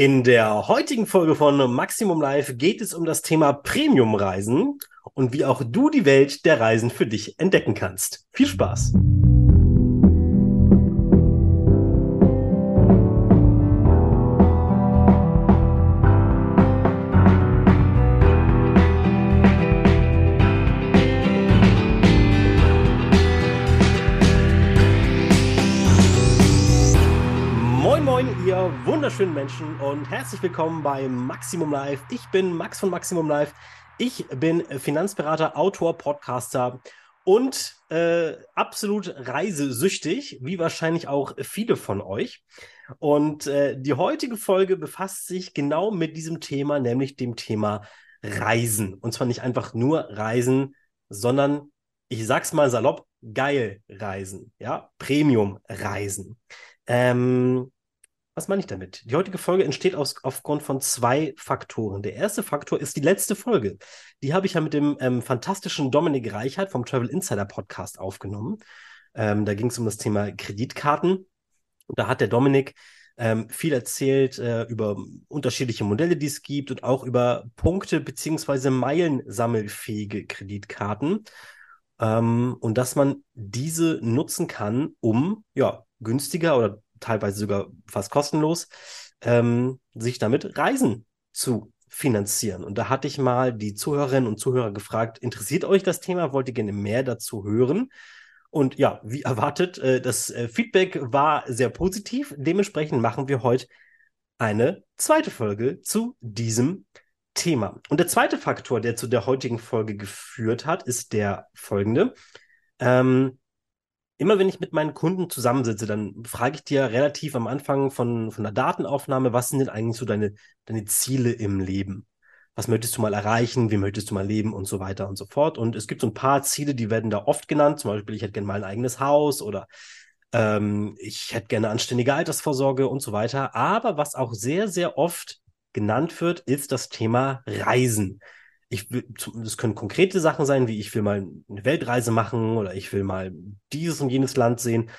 In der heutigen Folge von Maximum Live geht es um das Thema Premium-Reisen und wie auch du die Welt der Reisen für dich entdecken kannst. Viel Spaß! Herzlich willkommen bei Maximum Live. Ich bin Max von Maximum Live. Ich bin Finanzberater, Autor, Podcaster und äh, absolut reisesüchtig, wie wahrscheinlich auch viele von euch. Und äh, die heutige Folge befasst sich genau mit diesem Thema, nämlich dem Thema Reisen. Und zwar nicht einfach nur Reisen, sondern ich sag's mal salopp, geil Reisen, ja, Premium Reisen. Ähm, was meine ich damit? Die heutige Folge entsteht aus, aufgrund von zwei Faktoren. Der erste Faktor ist die letzte Folge. Die habe ich ja mit dem ähm, fantastischen Dominik Reichert vom Travel Insider Podcast aufgenommen. Ähm, da ging es um das Thema Kreditkarten. Und da hat der Dominik ähm, viel erzählt äh, über unterschiedliche Modelle, die es gibt und auch über Punkte beziehungsweise Meilensammelfähige Kreditkarten. Ähm, und dass man diese nutzen kann, um ja günstiger oder teilweise sogar fast kostenlos, ähm, sich damit Reisen zu finanzieren. Und da hatte ich mal die Zuhörerinnen und Zuhörer gefragt, interessiert euch das Thema? Wollt ihr gerne mehr dazu hören? Und ja, wie erwartet, äh, das äh, Feedback war sehr positiv. Dementsprechend machen wir heute eine zweite Folge zu diesem Thema. Und der zweite Faktor, der zu der heutigen Folge geführt hat, ist der folgende. Ähm, immer wenn ich mit meinen Kunden zusammensitze, dann frage ich dir relativ am Anfang von, von der Datenaufnahme, was sind denn eigentlich so deine, deine Ziele im Leben? Was möchtest du mal erreichen? Wie möchtest du mal leben? Und so weiter und so fort. Und es gibt so ein paar Ziele, die werden da oft genannt. Zum Beispiel, ich hätte gerne mal ein eigenes Haus oder ähm, ich hätte gerne anständige Altersvorsorge und so weiter. Aber was auch sehr, sehr oft genannt wird, ist das Thema Reisen ich will, das können konkrete Sachen sein, wie ich will mal eine Weltreise machen oder ich will mal dieses und jenes Land sehen.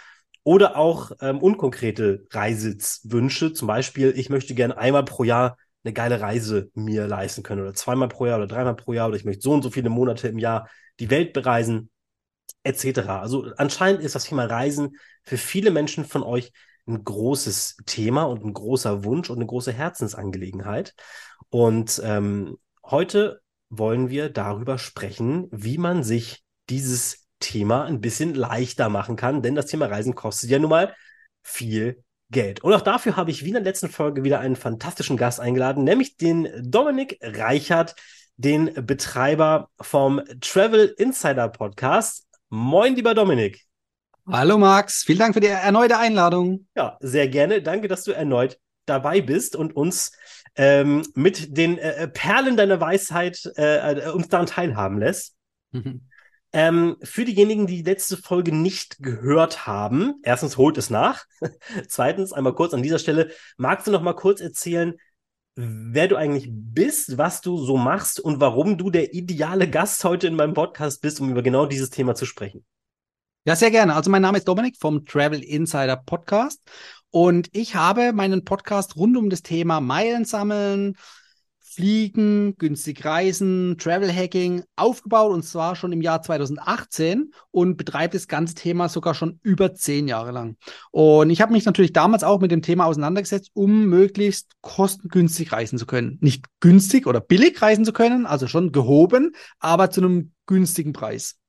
Oder auch ähm, unkonkrete Reisewünsche. Zum Beispiel, ich möchte gerne einmal pro Jahr eine geile Reise mir leisten können oder zweimal pro Jahr oder dreimal pro Jahr oder ich möchte so und so viele Monate im Jahr die Welt bereisen, etc. Also anscheinend ist das Thema Reisen für viele Menschen von euch ein großes Thema und ein großer Wunsch und eine große Herzensangelegenheit. Und ähm, heute wollen wir darüber sprechen, wie man sich dieses Thema ein bisschen leichter machen kann, denn das Thema Reisen kostet ja nun mal viel Geld. Und auch dafür habe ich wie in der letzten Folge wieder einen fantastischen Gast eingeladen, nämlich den Dominik Reichert, den Betreiber vom Travel Insider Podcast. Moin, lieber Dominik. Hallo Max, vielen Dank für die erneute Einladung. Ja, sehr gerne. Danke, dass du erneut dabei bist und uns ähm, mit den äh, Perlen deiner Weisheit äh, äh, uns daran teilhaben lässt. Mhm. Ähm, für diejenigen, die die letzte Folge nicht gehört haben, erstens holt es nach. Zweitens, einmal kurz an dieser Stelle, magst du noch mal kurz erzählen, wer du eigentlich bist, was du so machst und warum du der ideale Gast heute in meinem Podcast bist, um über genau dieses Thema zu sprechen? Ja, sehr gerne. Also mein Name ist Dominik vom Travel Insider Podcast und ich habe meinen Podcast rund um das Thema Meilen sammeln, Fliegen, günstig reisen, Travel Hacking aufgebaut und zwar schon im Jahr 2018 und betreibe das ganze Thema sogar schon über zehn Jahre lang. Und ich habe mich natürlich damals auch mit dem Thema auseinandergesetzt, um möglichst kostengünstig reisen zu können. Nicht günstig oder billig reisen zu können, also schon gehoben, aber zu einem günstigen Preis.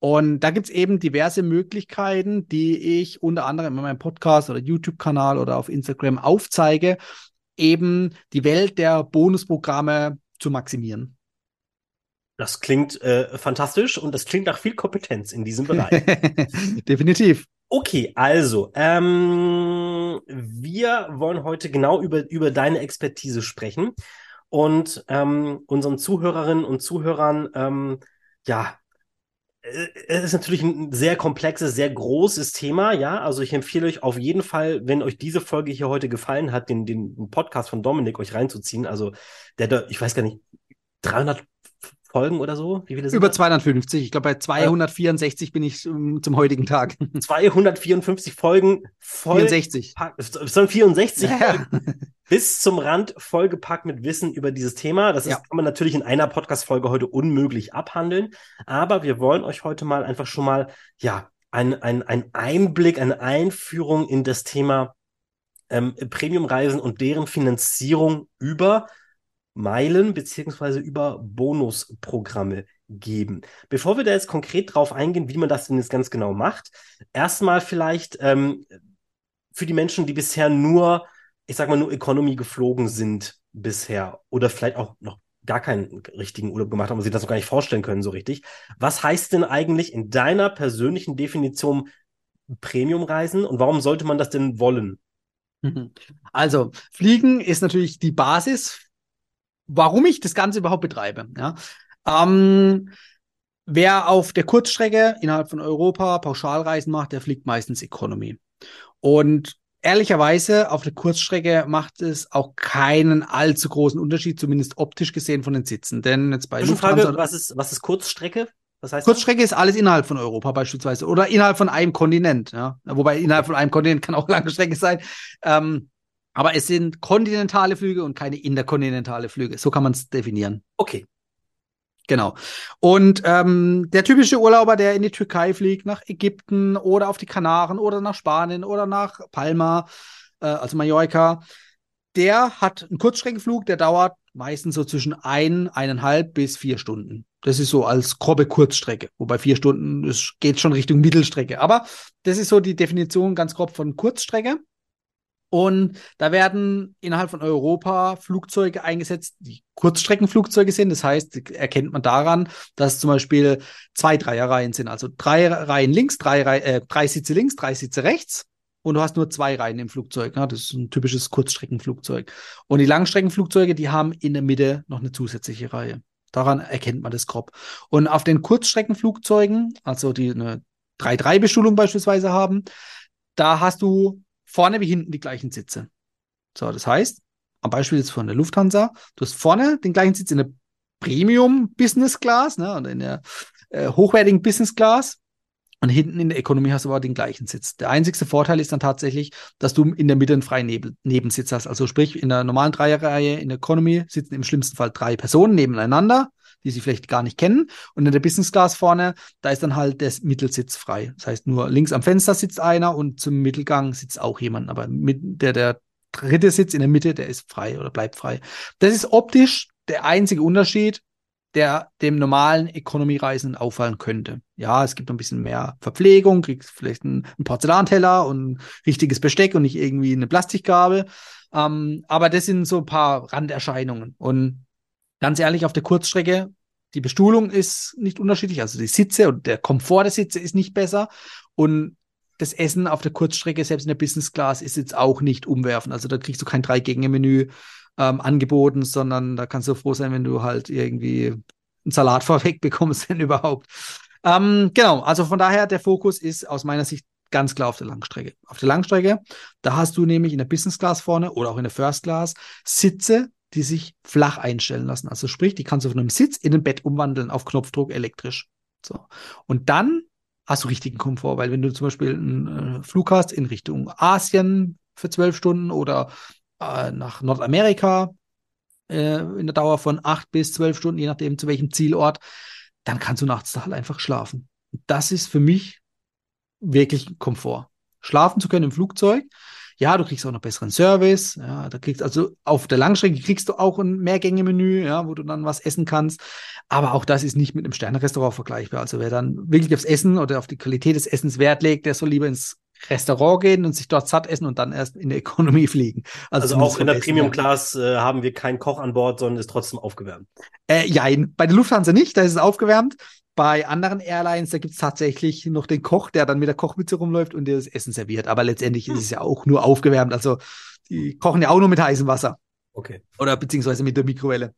Und da gibt's eben diverse Möglichkeiten, die ich unter anderem in meinem Podcast oder YouTube-Kanal oder auf Instagram aufzeige, eben die Welt der Bonusprogramme zu maximieren. Das klingt äh, fantastisch und das klingt nach viel Kompetenz in diesem Bereich. Definitiv. Okay, also, ähm, wir wollen heute genau über, über deine Expertise sprechen und ähm, unseren Zuhörerinnen und Zuhörern ähm, ja es ist natürlich ein sehr komplexes, sehr großes Thema, ja. Also ich empfehle euch auf jeden Fall, wenn euch diese Folge hier heute gefallen hat, den, den Podcast von Dominik euch reinzuziehen. Also der, der ich weiß gar nicht, 300 Folgen oder so? Wie viele sind Über das? 250. Ich glaube, bei 264 äh, bin ich um, zum heutigen Tag. 254 Folgen. Voll 64. Sondern 64 ja. Folgen. Bis zum Rand vollgepackt mit Wissen über dieses Thema. Das ist, ja. kann man natürlich in einer Podcast-Folge heute unmöglich abhandeln. Aber wir wollen euch heute mal einfach schon mal, ja, ein, ein, ein Einblick, eine Einführung in das Thema ähm, Premiumreisen und deren Finanzierung über Meilen beziehungsweise über Bonusprogramme geben. Bevor wir da jetzt konkret drauf eingehen, wie man das denn jetzt ganz genau macht, erstmal vielleicht ähm, für die Menschen, die bisher nur, ich sag mal, nur Economy geflogen sind bisher oder vielleicht auch noch gar keinen richtigen Urlaub gemacht haben und sich das noch gar nicht vorstellen können so richtig. Was heißt denn eigentlich in deiner persönlichen Definition Premiumreisen und warum sollte man das denn wollen? Also, Fliegen ist natürlich die Basis, warum ich das Ganze überhaupt betreibe. Ja? Ähm, wer auf der Kurzstrecke innerhalb von Europa Pauschalreisen macht, der fliegt meistens Economy. Und ehrlicherweise auf der Kurzstrecke macht es auch keinen allzu großen Unterschied, zumindest optisch gesehen von den Sitzen. Denn jetzt bei Frage, was ist, was ist Kurzstrecke? Was heißt Kurzstrecke das? ist alles innerhalb von Europa beispielsweise oder innerhalb von einem Kontinent. Ja? Wobei innerhalb von einem Kontinent kann auch lange Strecke sein. Ähm, aber es sind kontinentale Flüge und keine interkontinentale Flüge. So kann man es definieren. Okay. Genau. Und ähm, der typische Urlauber, der in die Türkei fliegt, nach Ägypten oder auf die Kanaren oder nach Spanien oder nach Palma, äh, also Mallorca, der hat einen Kurzstreckenflug, der dauert meistens so zwischen ein, eineinhalb bis vier Stunden. Das ist so als grobe Kurzstrecke. Wobei vier Stunden, das geht schon Richtung Mittelstrecke. Aber das ist so die Definition ganz grob von Kurzstrecke. Und da werden innerhalb von Europa Flugzeuge eingesetzt, die Kurzstreckenflugzeuge sind. Das heißt, erkennt man daran, dass zum Beispiel zwei Dreierreihen sind. Also drei Reihen links, drei, äh, drei Sitze links, drei Sitze rechts. Und du hast nur zwei Reihen im Flugzeug. Ne? Das ist ein typisches Kurzstreckenflugzeug. Und die Langstreckenflugzeuge, die haben in der Mitte noch eine zusätzliche Reihe. Daran erkennt man das grob. Und auf den Kurzstreckenflugzeugen, also die eine 3-3-Bestuhlung beispielsweise haben, da hast du vorne wie hinten die gleichen Sitze. So, das heißt, am Beispiel jetzt von der Lufthansa, du hast vorne den gleichen Sitz in der Premium Business Class, ne, oder in der äh, hochwertigen Business Class. Und hinten in der Economy hast du aber den gleichen Sitz. Der einzigste Vorteil ist dann tatsächlich, dass du in der Mitte einen freien Nebel Nebensitz hast. Also sprich, in der normalen Dreierreihe in der Economy sitzen im schlimmsten Fall drei Personen nebeneinander die sie vielleicht gar nicht kennen. Und in der Business Class vorne, da ist dann halt der Mittelsitz frei. Das heißt, nur links am Fenster sitzt einer und zum Mittelgang sitzt auch jemand. Aber mit der, der dritte Sitz in der Mitte, der ist frei oder bleibt frei. Das ist optisch der einzige Unterschied, der dem normalen Economy-Reisenden auffallen könnte. Ja, es gibt ein bisschen mehr Verpflegung, kriegst vielleicht einen, Porzellanteller und richtiges Besteck und nicht irgendwie eine Plastikgabel. Ähm, aber das sind so ein paar Randerscheinungen. Und ganz ehrlich, auf der Kurzstrecke, die Bestuhlung ist nicht unterschiedlich, also die Sitze und der Komfort der Sitze ist nicht besser und das Essen auf der Kurzstrecke, selbst in der Business Class, ist jetzt auch nicht umwerfen. Also da kriegst du kein Drei-Gänge-Menü ähm, angeboten, sondern da kannst du froh sein, wenn du halt irgendwie einen Salat vorweg bekommst, wenn überhaupt. Ähm, genau, also von daher, der Fokus ist aus meiner Sicht ganz klar auf der Langstrecke. Auf der Langstrecke, da hast du nämlich in der Business Class vorne oder auch in der First Class Sitze, die sich flach einstellen lassen. Also sprich, die kannst du von einem Sitz in ein Bett umwandeln auf Knopfdruck elektrisch. So. Und dann hast du richtigen Komfort, weil wenn du zum Beispiel einen äh, Flug hast in Richtung Asien für zwölf Stunden oder äh, nach Nordamerika äh, in der Dauer von acht bis zwölf Stunden, je nachdem zu welchem Zielort, dann kannst du nachts da halt einfach schlafen. Das ist für mich wirklich Komfort. Schlafen zu können im Flugzeug, ja, du kriegst auch noch besseren Service. Ja, da kriegst also auf der Langstrecke kriegst du auch ein Mehrgänge-Menü, ja, wo du dann was essen kannst. Aber auch das ist nicht mit einem Sterne-Restaurant vergleichbar. Also wer dann wirklich aufs Essen oder auf die Qualität des Essens Wert legt, der soll lieber ins Restaurant gehen und sich dort satt essen und dann erst in der Economy fliegen. Also, also auch in der Premium Class äh, haben wir keinen Koch an Bord, sondern ist trotzdem aufgewärmt. Äh, ja, bei der Lufthansa nicht, da ist es aufgewärmt. Bei anderen Airlines, da gibt es tatsächlich noch den Koch, der dann mit der Kochmütze rumläuft und dir das Essen serviert. Aber letztendlich hm. ist es ja auch nur aufgewärmt. Also die kochen ja auch nur mit heißem Wasser. Okay. Oder beziehungsweise mit der Mikrowelle.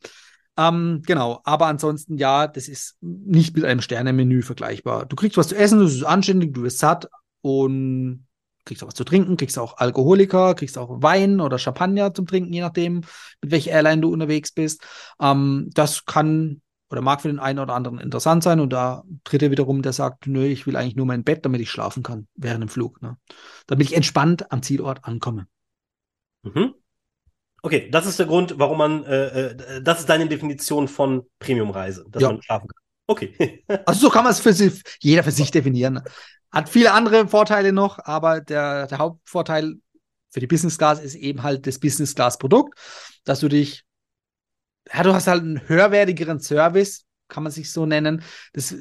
Ähm, genau, aber ansonsten ja, das ist nicht mit einem Sternemenü vergleichbar. Du kriegst was zu essen, das ist anständig, du wirst satt und kriegst auch was zu trinken, kriegst auch Alkoholiker, kriegst auch Wein oder Champagner zum Trinken, je nachdem, mit welcher Airline du unterwegs bist. Ähm, das kann oder mag für den einen oder anderen interessant sein und da dritte wiederum, der sagt, nö, ich will eigentlich nur mein Bett, damit ich schlafen kann während dem Flug, ne? damit ich entspannt am Zielort ankomme. Mhm. Okay, das ist der Grund, warum man, äh, äh, das ist deine Definition von Premium-Reise, dass ja. man schlafen kann. Okay. also so kann man es für sich, jeder für sich definieren. Hat viele andere Vorteile noch, aber der, der Hauptvorteil für die Business Class ist eben halt das Business Class Produkt, dass du dich, ja, du hast halt einen höherwertigeren Service, kann man sich so nennen. Das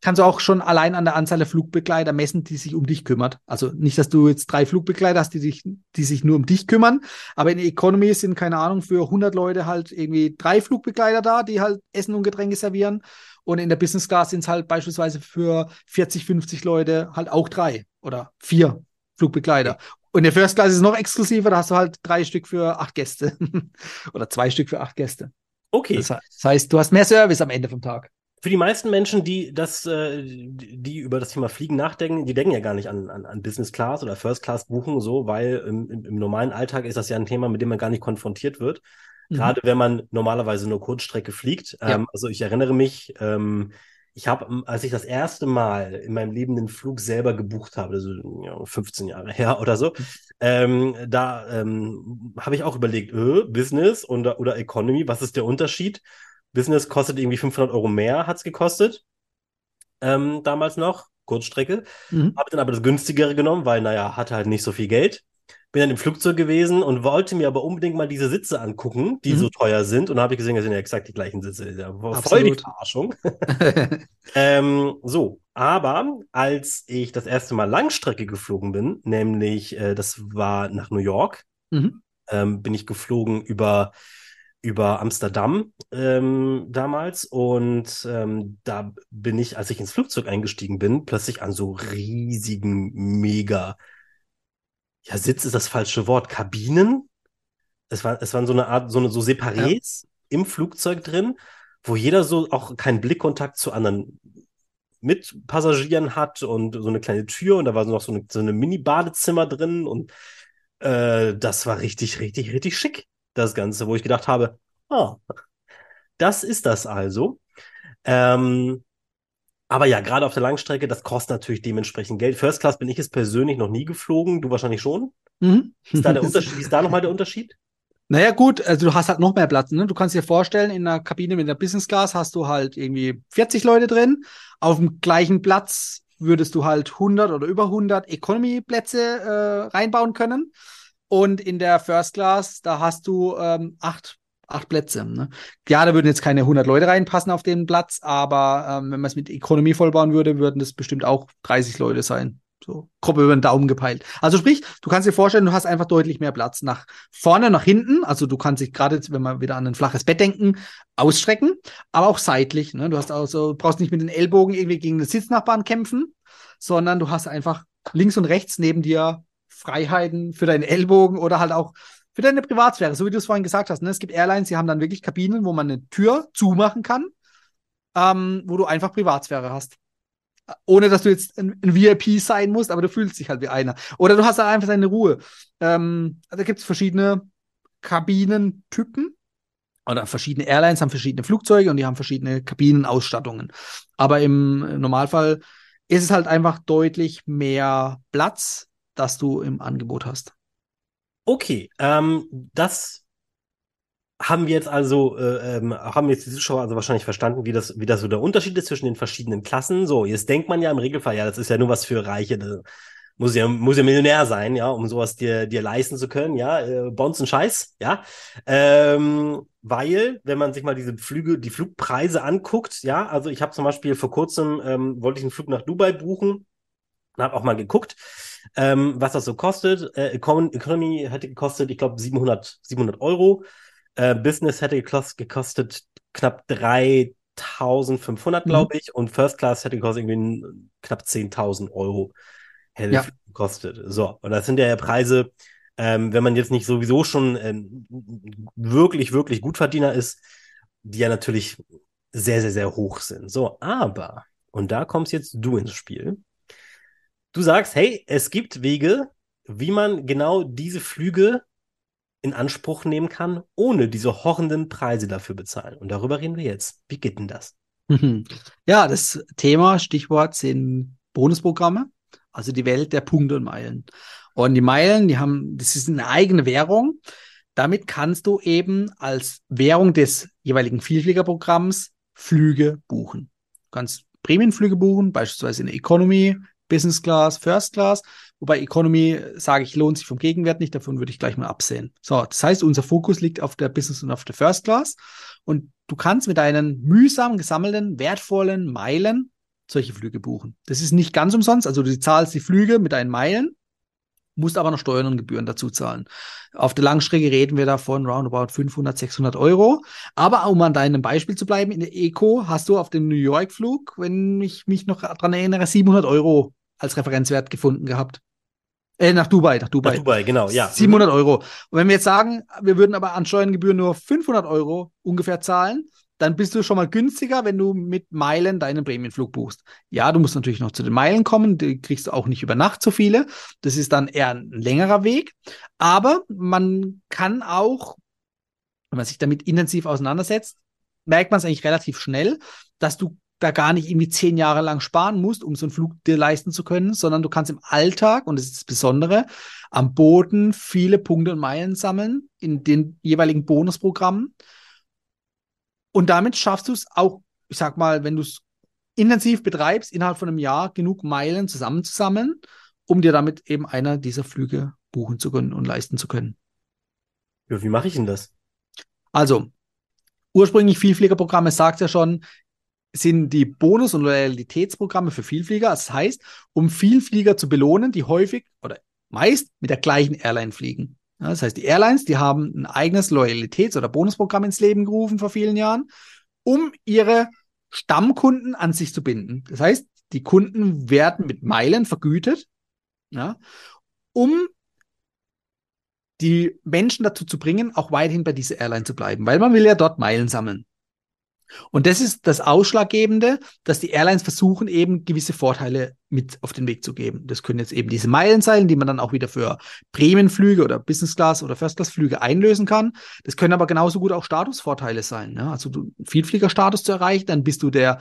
kannst du auch schon allein an der Anzahl der Flugbegleiter messen, die sich um dich kümmert. Also nicht, dass du jetzt drei Flugbegleiter hast, die sich, die sich nur um dich kümmern, aber in der Economy sind, keine Ahnung, für 100 Leute halt irgendwie drei Flugbegleiter da, die halt Essen und Getränke servieren. Und in der Business Class sind es halt beispielsweise für 40, 50 Leute halt auch drei oder vier Flugbegleiter. Und in der First Class ist es noch exklusiver, da hast du halt drei Stück für acht Gäste oder zwei Stück für acht Gäste. Okay. Das heißt, du hast mehr Service am Ende vom Tag für die meisten Menschen, die das, äh, die über das Thema Fliegen nachdenken, die denken ja gar nicht an, an, an Business Class oder First Class buchen, so, weil im, im, im, normalen Alltag ist das ja ein Thema, mit dem man gar nicht konfrontiert wird. Mhm. Gerade wenn man normalerweise nur Kurzstrecke fliegt. Ja. Ähm, also ich erinnere mich, ähm, ich habe, als ich das erste Mal in meinem Leben den Flug selber gebucht habe, also ja, 15 Jahre her oder so, ähm, da ähm, habe ich auch überlegt, äh, Business oder, oder Economy, was ist der Unterschied? Business kostet irgendwie 500 Euro mehr, hat es gekostet. Ähm, damals noch, Kurzstrecke. Mhm. Habe dann aber das günstigere genommen, weil, naja, hatte halt nicht so viel Geld. Bin dann im Flugzeug gewesen und wollte mir aber unbedingt mal diese Sitze angucken, die mhm. so teuer sind. Und habe ich gesehen, das sind ja exakt die gleichen Sitze. Ja, voll die Verarschung. ähm, so, aber als ich das erste Mal Langstrecke geflogen bin, nämlich äh, das war nach New York, mhm. ähm, bin ich geflogen über über Amsterdam ähm, damals und ähm, da bin ich, als ich ins Flugzeug eingestiegen bin, plötzlich an so riesigen, mega, ja, Sitz ist das falsche Wort, Kabinen. Es, war, es waren so eine Art, so, eine, so Separés ja. im Flugzeug drin, wo jeder so auch keinen Blickkontakt zu anderen Mitpassagieren hat und so eine kleine Tür und da war noch so eine, so eine Mini-Badezimmer drin und äh, das war richtig, richtig, richtig schick das Ganze, wo ich gedacht habe, oh, das ist das also. Ähm, aber ja, gerade auf der Langstrecke, das kostet natürlich dementsprechend Geld. First Class bin ich es persönlich noch nie geflogen, du wahrscheinlich schon. Mhm. Ist da der Unterschied, ist da nochmal der Unterschied? Naja, gut, also du hast halt noch mehr Platz. Ne? Du kannst dir vorstellen, in einer Kabine mit einer Business Class hast du halt irgendwie 40 Leute drin. Auf dem gleichen Platz würdest du halt 100 oder über 100 Economy-Plätze äh, reinbauen können. Und in der First Class, da hast du ähm, acht, acht Plätze. Ne? Ja, da würden jetzt keine 100 Leute reinpassen auf den Platz, aber ähm, wenn man es mit Ökonomie vollbauen würde, würden das bestimmt auch 30 Leute sein. So grob über den Daumen gepeilt. Also sprich, du kannst dir vorstellen, du hast einfach deutlich mehr Platz nach vorne, nach hinten. Also du kannst dich gerade, wenn wir wieder an ein flaches Bett denken, ausstrecken, aber auch seitlich. Ne? Du hast also, brauchst nicht mit den Ellbogen irgendwie gegen den Sitznachbarn kämpfen, sondern du hast einfach links und rechts neben dir Freiheiten für deinen Ellbogen oder halt auch für deine Privatsphäre, so wie du es vorhin gesagt hast. Ne? Es gibt Airlines, die haben dann wirklich Kabinen, wo man eine Tür zumachen kann, ähm, wo du einfach Privatsphäre hast. Ohne dass du jetzt ein, ein, VIP sein musst, aber du fühlst dich halt wie einer. Oder du hast halt einfach deine Ruhe. Ähm, da gibt es verschiedene Kabinentypen. Oder verschiedene Airlines haben verschiedene Flugzeuge und die haben verschiedene Kabinenausstattungen. Aber im Normalfall ist es halt einfach deutlich mehr Platz das du im Angebot hast. Okay, ähm, das haben wir jetzt also, äh, ähm, haben jetzt die Zuschauer also wahrscheinlich verstanden, wie das, wie das so der Unterschied ist zwischen den verschiedenen Klassen. So, jetzt denkt man ja im Regelfall, ja, das ist ja nur was für Reiche, das muss ja, muss ja Millionär sein, ja, um sowas dir, dir leisten zu können, ja, äh, Bonds und Scheiß, ja. Ähm, weil, wenn man sich mal diese Flüge, die Flugpreise anguckt, ja, also ich habe zum Beispiel vor kurzem, ähm, wollte ich einen Flug nach Dubai buchen, habe auch mal geguckt, ähm, was das so kostet. Äh, Economy hätte gekostet, ich glaube, 700, 700 Euro. Äh, Business hätte gekostet knapp 3500, glaube mhm. ich. Und First Class hätte gekostet irgendwie knapp 10.000 Euro. Hätte ja. gekostet. So, und das sind ja Preise, ähm, wenn man jetzt nicht sowieso schon ähm, wirklich, wirklich Gutverdiener ist, die ja natürlich sehr, sehr, sehr hoch sind. So, aber, und da kommst jetzt du ins Spiel. Du sagst, hey, es gibt Wege, wie man genau diese Flüge in Anspruch nehmen kann, ohne diese horrenden Preise dafür bezahlen. Und darüber reden wir jetzt. Wie geht denn das? Ja, das Thema, Stichwort sind Bonusprogramme, also die Welt der Punkte und Meilen. Und die Meilen, die haben, das ist eine eigene Währung. Damit kannst du eben als Währung des jeweiligen Vielfliegerprogramms Flüge buchen. Du kannst Prämienflüge buchen, beispielsweise in der Economy, Business Class, First Class. Wobei Economy, sage ich, lohnt sich vom Gegenwert nicht. Davon würde ich gleich mal absehen. So, das heißt, unser Fokus liegt auf der Business und auf der First Class. Und du kannst mit deinen mühsam gesammelten, wertvollen Meilen solche Flüge buchen. Das ist nicht ganz umsonst. Also du zahlst die Flüge mit deinen Meilen musst aber noch Steuern und Gebühren dazu zahlen. Auf der Langstrecke reden wir davon roundabout 500, 600 Euro. Aber um an deinem Beispiel zu bleiben, in der Eco hast du auf dem New York Flug, wenn ich mich noch daran erinnere, 700 Euro als Referenzwert gefunden gehabt. Äh, nach Dubai, nach Dubai. Nach Dubai, genau, ja. 700 Euro. Und wenn wir jetzt sagen, wir würden aber an Steuern und Gebühren nur 500 Euro ungefähr zahlen, dann bist du schon mal günstiger, wenn du mit Meilen deinen Prämienflug buchst. Ja, du musst natürlich noch zu den Meilen kommen, die kriegst du auch nicht über Nacht so viele. Das ist dann eher ein längerer Weg. Aber man kann auch, wenn man sich damit intensiv auseinandersetzt, merkt man es eigentlich relativ schnell, dass du da gar nicht irgendwie zehn Jahre lang sparen musst, um so einen Flug dir leisten zu können, sondern du kannst im Alltag, und das ist das Besondere, am Boden viele Punkte und Meilen sammeln in den jeweiligen Bonusprogrammen. Und damit schaffst du es auch, ich sag mal, wenn du es intensiv betreibst, innerhalb von einem Jahr genug Meilen zusammenzusammeln, um dir damit eben einer dieser Flüge buchen zu können und leisten zu können. Ja, wie mache ich denn das? Also, ursprünglich Vielfliegerprogramme sagt ja schon, sind die Bonus- und Loyalitätsprogramme für Vielflieger. Das heißt, um Vielflieger zu belohnen, die häufig oder meist mit der gleichen Airline fliegen. Das heißt, die Airlines, die haben ein eigenes Loyalitäts- oder Bonusprogramm ins Leben gerufen vor vielen Jahren, um ihre Stammkunden an sich zu binden. Das heißt, die Kunden werden mit Meilen vergütet, ja, um die Menschen dazu zu bringen, auch weiterhin bei dieser Airline zu bleiben, weil man will ja dort Meilen sammeln. Und das ist das Ausschlaggebende, dass die Airlines versuchen, eben gewisse Vorteile mit auf den Weg zu geben. Das können jetzt eben diese Meilen sein, die man dann auch wieder für Prämienflüge oder Business Class oder First Class Flüge einlösen kann. Das können aber genauso gut auch Statusvorteile sein. Ja? Also du Vielfliegerstatus zu erreichen, dann bist du der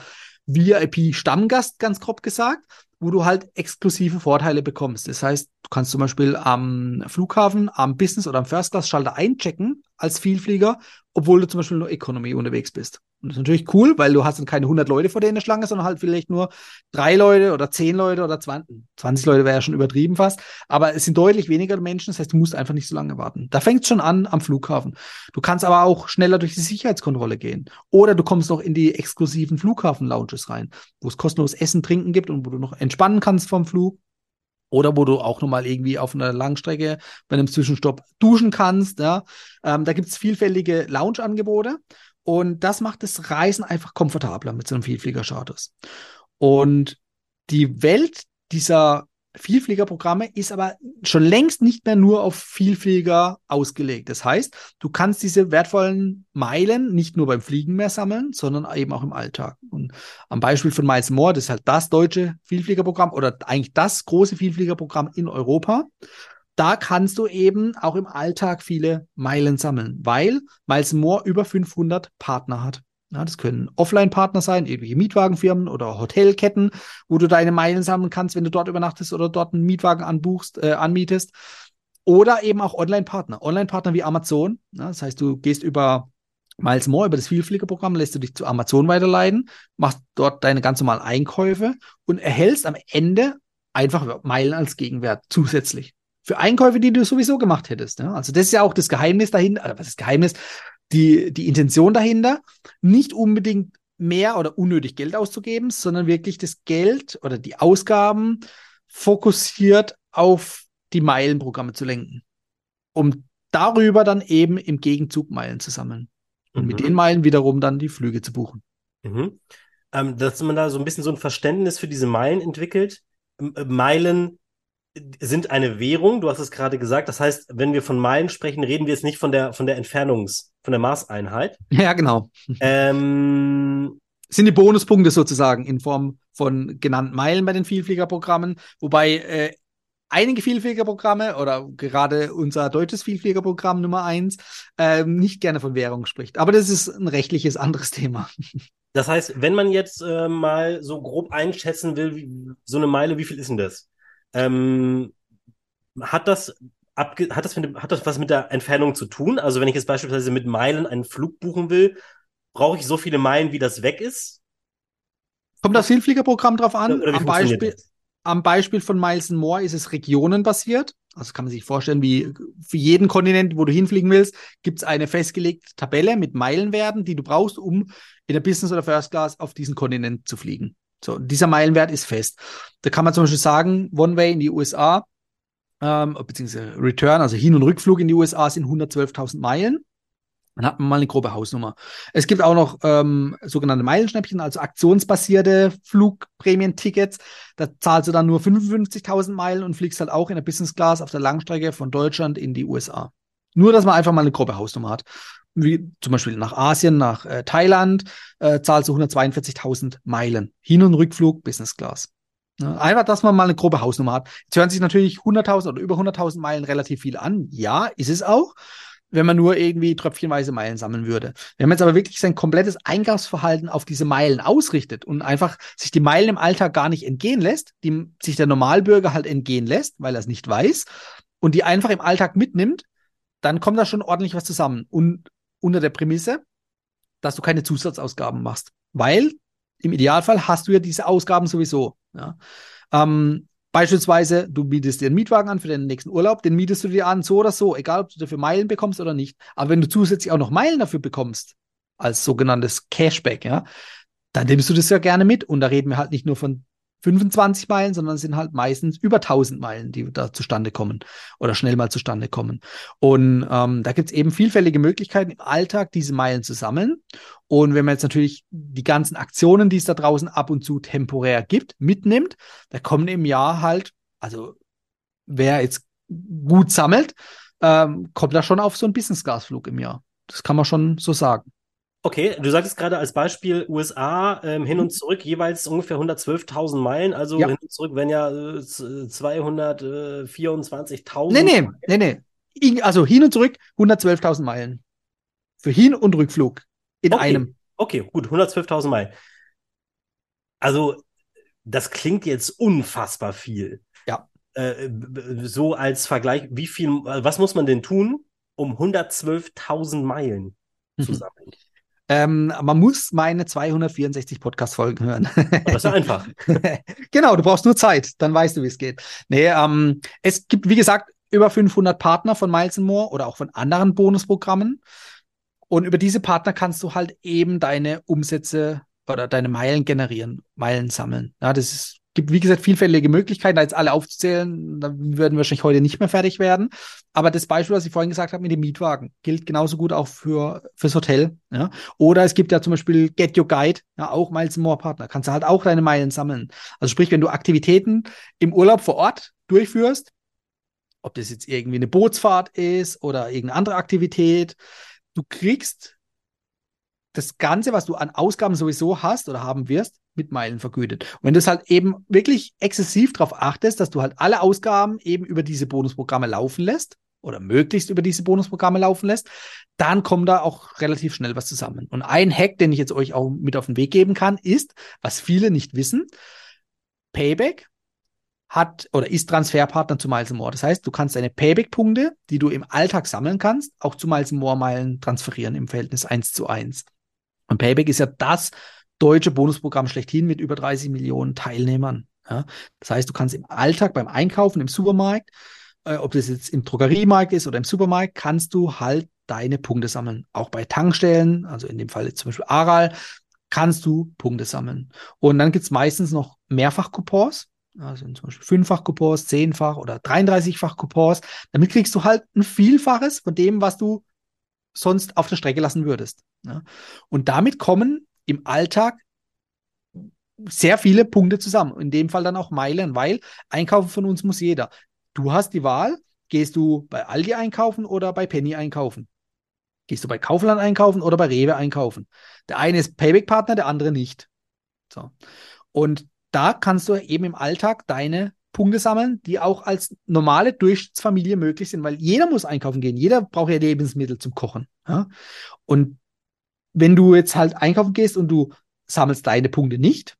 VIP-Stammgast, ganz grob gesagt, wo du halt exklusive Vorteile bekommst. Das heißt, du kannst zum Beispiel am Flughafen, am Business oder am First Class Schalter einchecken als Vielflieger, obwohl du zum Beispiel nur Economy unterwegs bist. Und das ist natürlich cool, weil du hast dann keine 100 Leute vor dir in der Schlange, sondern halt vielleicht nur drei Leute oder zehn Leute oder 20. 20 Leute wäre ja schon übertrieben fast. Aber es sind deutlich weniger Menschen. Das heißt, du musst einfach nicht so lange warten. Da fängt es schon an am Flughafen. Du kannst aber auch schneller durch die Sicherheitskontrolle gehen. Oder du kommst noch in die exklusiven Flughafen-Lounges rein, wo es kostenlos Essen, Trinken gibt und wo du noch entspannen kannst vom Flug. Oder wo du auch nochmal irgendwie auf einer Langstrecke bei einem Zwischenstopp duschen kannst. Ja. Ähm, da gibt es vielfältige Lounge-Angebote. Und das macht das Reisen einfach komfortabler mit so einem Vielfliegerstatus. Und die Welt dieser Vielfliegerprogramme ist aber schon längst nicht mehr nur auf Vielflieger ausgelegt. Das heißt, du kannst diese wertvollen Meilen nicht nur beim Fliegen mehr sammeln, sondern eben auch im Alltag. Und am Beispiel von Miles More, das ist halt das deutsche Vielfliegerprogramm oder eigentlich das große Vielfliegerprogramm in Europa da kannst du eben auch im Alltag viele Meilen sammeln, weil Miles More über 500 Partner hat. Ja, das können Offline-Partner sein, irgendwelche Mietwagenfirmen oder Hotelketten, wo du deine Meilen sammeln kannst, wenn du dort übernachtest oder dort einen Mietwagen anbuchst, äh, anmietest. Oder eben auch Online-Partner. Online-Partner wie Amazon. Ja, das heißt, du gehst über Miles More, über das Vielfliegerprogramm, lässt du dich zu Amazon weiterleiten, machst dort deine ganz normalen Einkäufe und erhältst am Ende einfach Meilen als Gegenwert zusätzlich für Einkäufe, die du sowieso gemacht hättest. Ja? Also das ist ja auch das Geheimnis dahinter, also was ist Geheimnis? Die, die Intention dahinter, nicht unbedingt mehr oder unnötig Geld auszugeben, sondern wirklich das Geld oder die Ausgaben fokussiert auf die Meilenprogramme zu lenken, um darüber dann eben im Gegenzug Meilen zu sammeln und mhm. mit den Meilen wiederum dann die Flüge zu buchen. Mhm. Ähm, dass man da so ein bisschen so ein Verständnis für diese Meilen entwickelt. Meilen sind eine Währung, du hast es gerade gesagt. Das heißt, wenn wir von Meilen sprechen, reden wir jetzt nicht von der, von der Entfernungs-, von der Maßeinheit. Ja, genau. Ähm, sind die Bonuspunkte sozusagen in Form von genannten Meilen bei den Vielfliegerprogrammen, wobei äh, einige Vielfliegerprogramme oder gerade unser deutsches Vielfliegerprogramm Nummer eins ähm, nicht gerne von Währung spricht. Aber das ist ein rechtliches anderes Thema. Das heißt, wenn man jetzt äh, mal so grob einschätzen will, wie, so eine Meile, wie viel ist denn das? Ähm, hat das abge hat das, mit, hat das was mit der Entfernung zu tun? Also wenn ich jetzt beispielsweise mit Meilen einen Flug buchen will, brauche ich so viele Meilen, wie das weg ist? Kommt das Vielfliegerprogramm drauf an? Am Beispiel, das? am Beispiel von Miles More ist es regionenbasiert. Also kann man sich vorstellen, wie für jeden Kontinent, wo du hinfliegen willst, gibt es eine festgelegte Tabelle mit Meilenwerten, die du brauchst, um in der Business oder First Class auf diesen Kontinent zu fliegen. So, dieser Meilenwert ist fest. Da kann man zum Beispiel sagen, One Way in die USA, ähm, beziehungsweise Return, also Hin- und Rückflug in die USA sind 112.000 Meilen. Dann hat man mal eine grobe Hausnummer. Es gibt auch noch ähm, sogenannte Meilenschnäppchen, also aktionsbasierte Flugprämientickets. Da zahlst du dann nur 55.000 Meilen und fliegst halt auch in der Business Class auf der Langstrecke von Deutschland in die USA. Nur, dass man einfach mal eine grobe Hausnummer hat. Wie zum Beispiel nach Asien, nach äh, Thailand, äh, zahlst du 142.000 Meilen. Hin- und Rückflug Business Class. Ja, einfach, dass man mal eine grobe Hausnummer hat. Jetzt hören sich natürlich 100.000 oder über 100.000 Meilen relativ viel an. Ja, ist es auch wenn man nur irgendwie tröpfchenweise Meilen sammeln würde. Wenn man jetzt aber wirklich sein komplettes Einkaufsverhalten auf diese Meilen ausrichtet und einfach sich die Meilen im Alltag gar nicht entgehen lässt, die sich der Normalbürger halt entgehen lässt, weil er es nicht weiß, und die einfach im Alltag mitnimmt, dann kommt da schon ordentlich was zusammen. Und unter der Prämisse, dass du keine Zusatzausgaben machst. Weil im Idealfall hast du ja diese Ausgaben sowieso. Ja. Ähm, Beispielsweise, du bietest dir einen Mietwagen an für den nächsten Urlaub, den mietest du dir an, so oder so, egal ob du dafür Meilen bekommst oder nicht. Aber wenn du zusätzlich auch noch Meilen dafür bekommst, als sogenanntes Cashback, ja, dann nimmst du das ja gerne mit. Und da reden wir halt nicht nur von 25 Meilen, sondern es sind halt meistens über 1000 Meilen, die da zustande kommen oder schnell mal zustande kommen. Und ähm, da gibt es eben vielfältige Möglichkeiten im Alltag, diese Meilen zu sammeln. Und wenn man jetzt natürlich die ganzen Aktionen, die es da draußen ab und zu temporär gibt, mitnimmt, da kommen im Jahr halt, also wer jetzt gut sammelt, ähm, kommt da schon auf so einen Business-Gasflug im Jahr. Das kann man schon so sagen. Okay, du sagtest gerade als Beispiel USA ähm, hin und mhm. zurück jeweils ungefähr 112.000 Meilen, also ja. hin und zurück wären ja äh, 224.000. Nee, nee, nee, nee. Also hin und zurück 112.000 Meilen. Für Hin- und Rückflug in okay. einem. Okay, gut, 112.000 Meilen. Also, das klingt jetzt unfassbar viel. Ja. Äh, so als Vergleich, wie viel, was muss man denn tun, um 112.000 Meilen zu mhm. sammeln? Ähm, man muss meine 264 Podcast-Folgen hören. das ist einfach. genau, du brauchst nur Zeit, dann weißt du, wie es geht. Nee, ähm, es gibt, wie gesagt, über 500 Partner von Miles More oder auch von anderen Bonusprogrammen. Und über diese Partner kannst du halt eben deine Umsätze oder deine Meilen generieren, Meilen sammeln. Ja, das ist gibt, wie gesagt, vielfältige Möglichkeiten, da jetzt alle aufzuzählen, da würden wir wahrscheinlich heute nicht mehr fertig werden. Aber das Beispiel, was ich vorhin gesagt habe mit dem Mietwagen, gilt genauso gut auch für fürs Hotel. Ja? Oder es gibt ja zum Beispiel Get Your Guide, ja, auch Miles More Partner, kannst du halt auch deine Meilen sammeln. Also sprich, wenn du Aktivitäten im Urlaub vor Ort durchführst, ob das jetzt irgendwie eine Bootsfahrt ist oder irgendeine andere Aktivität, du kriegst das Ganze, was du an Ausgaben sowieso hast oder haben wirst, mit Meilen vergütet. Und wenn du es halt eben wirklich exzessiv darauf achtest, dass du halt alle Ausgaben eben über diese Bonusprogramme laufen lässt oder möglichst über diese Bonusprogramme laufen lässt, dann kommt da auch relativ schnell was zusammen. Und ein Hack, den ich jetzt euch auch mit auf den Weg geben kann, ist, was viele nicht wissen, Payback hat oder ist Transferpartner zu Miles More. Das heißt, du kannst deine Payback-Punkte, die du im Alltag sammeln kannst, auch zu Miles More Meilen transferieren im Verhältnis 1 zu 1. Und Payback ist ja das deutsche Bonusprogramm schlechthin mit über 30 Millionen Teilnehmern. Ja? Das heißt, du kannst im Alltag beim Einkaufen im Supermarkt, äh, ob das jetzt im Drogeriemarkt ist oder im Supermarkt, kannst du halt deine Punkte sammeln. Auch bei Tankstellen, also in dem Fall jetzt zum Beispiel Aral, kannst du Punkte sammeln. Und dann gibt es meistens noch Mehrfach-Coupons, also zum Beispiel Fünffach-Coupons, Zehnfach oder 33-fach-Coupons. Damit kriegst du halt ein Vielfaches von dem, was du sonst auf der Strecke lassen würdest. Und damit kommen im Alltag sehr viele Punkte zusammen. In dem Fall dann auch Meilen, weil einkaufen von uns muss jeder. Du hast die Wahl, gehst du bei Aldi einkaufen oder bei Penny einkaufen? Gehst du bei Kaufland einkaufen oder bei Rewe einkaufen? Der eine ist Payback-Partner, der andere nicht. So. Und da kannst du eben im Alltag deine Punkte sammeln, die auch als normale Durchschnittsfamilie möglich sind, weil jeder muss einkaufen gehen. Jeder braucht ja Lebensmittel zum Kochen. Ja? Und wenn du jetzt halt einkaufen gehst und du sammelst deine Punkte nicht,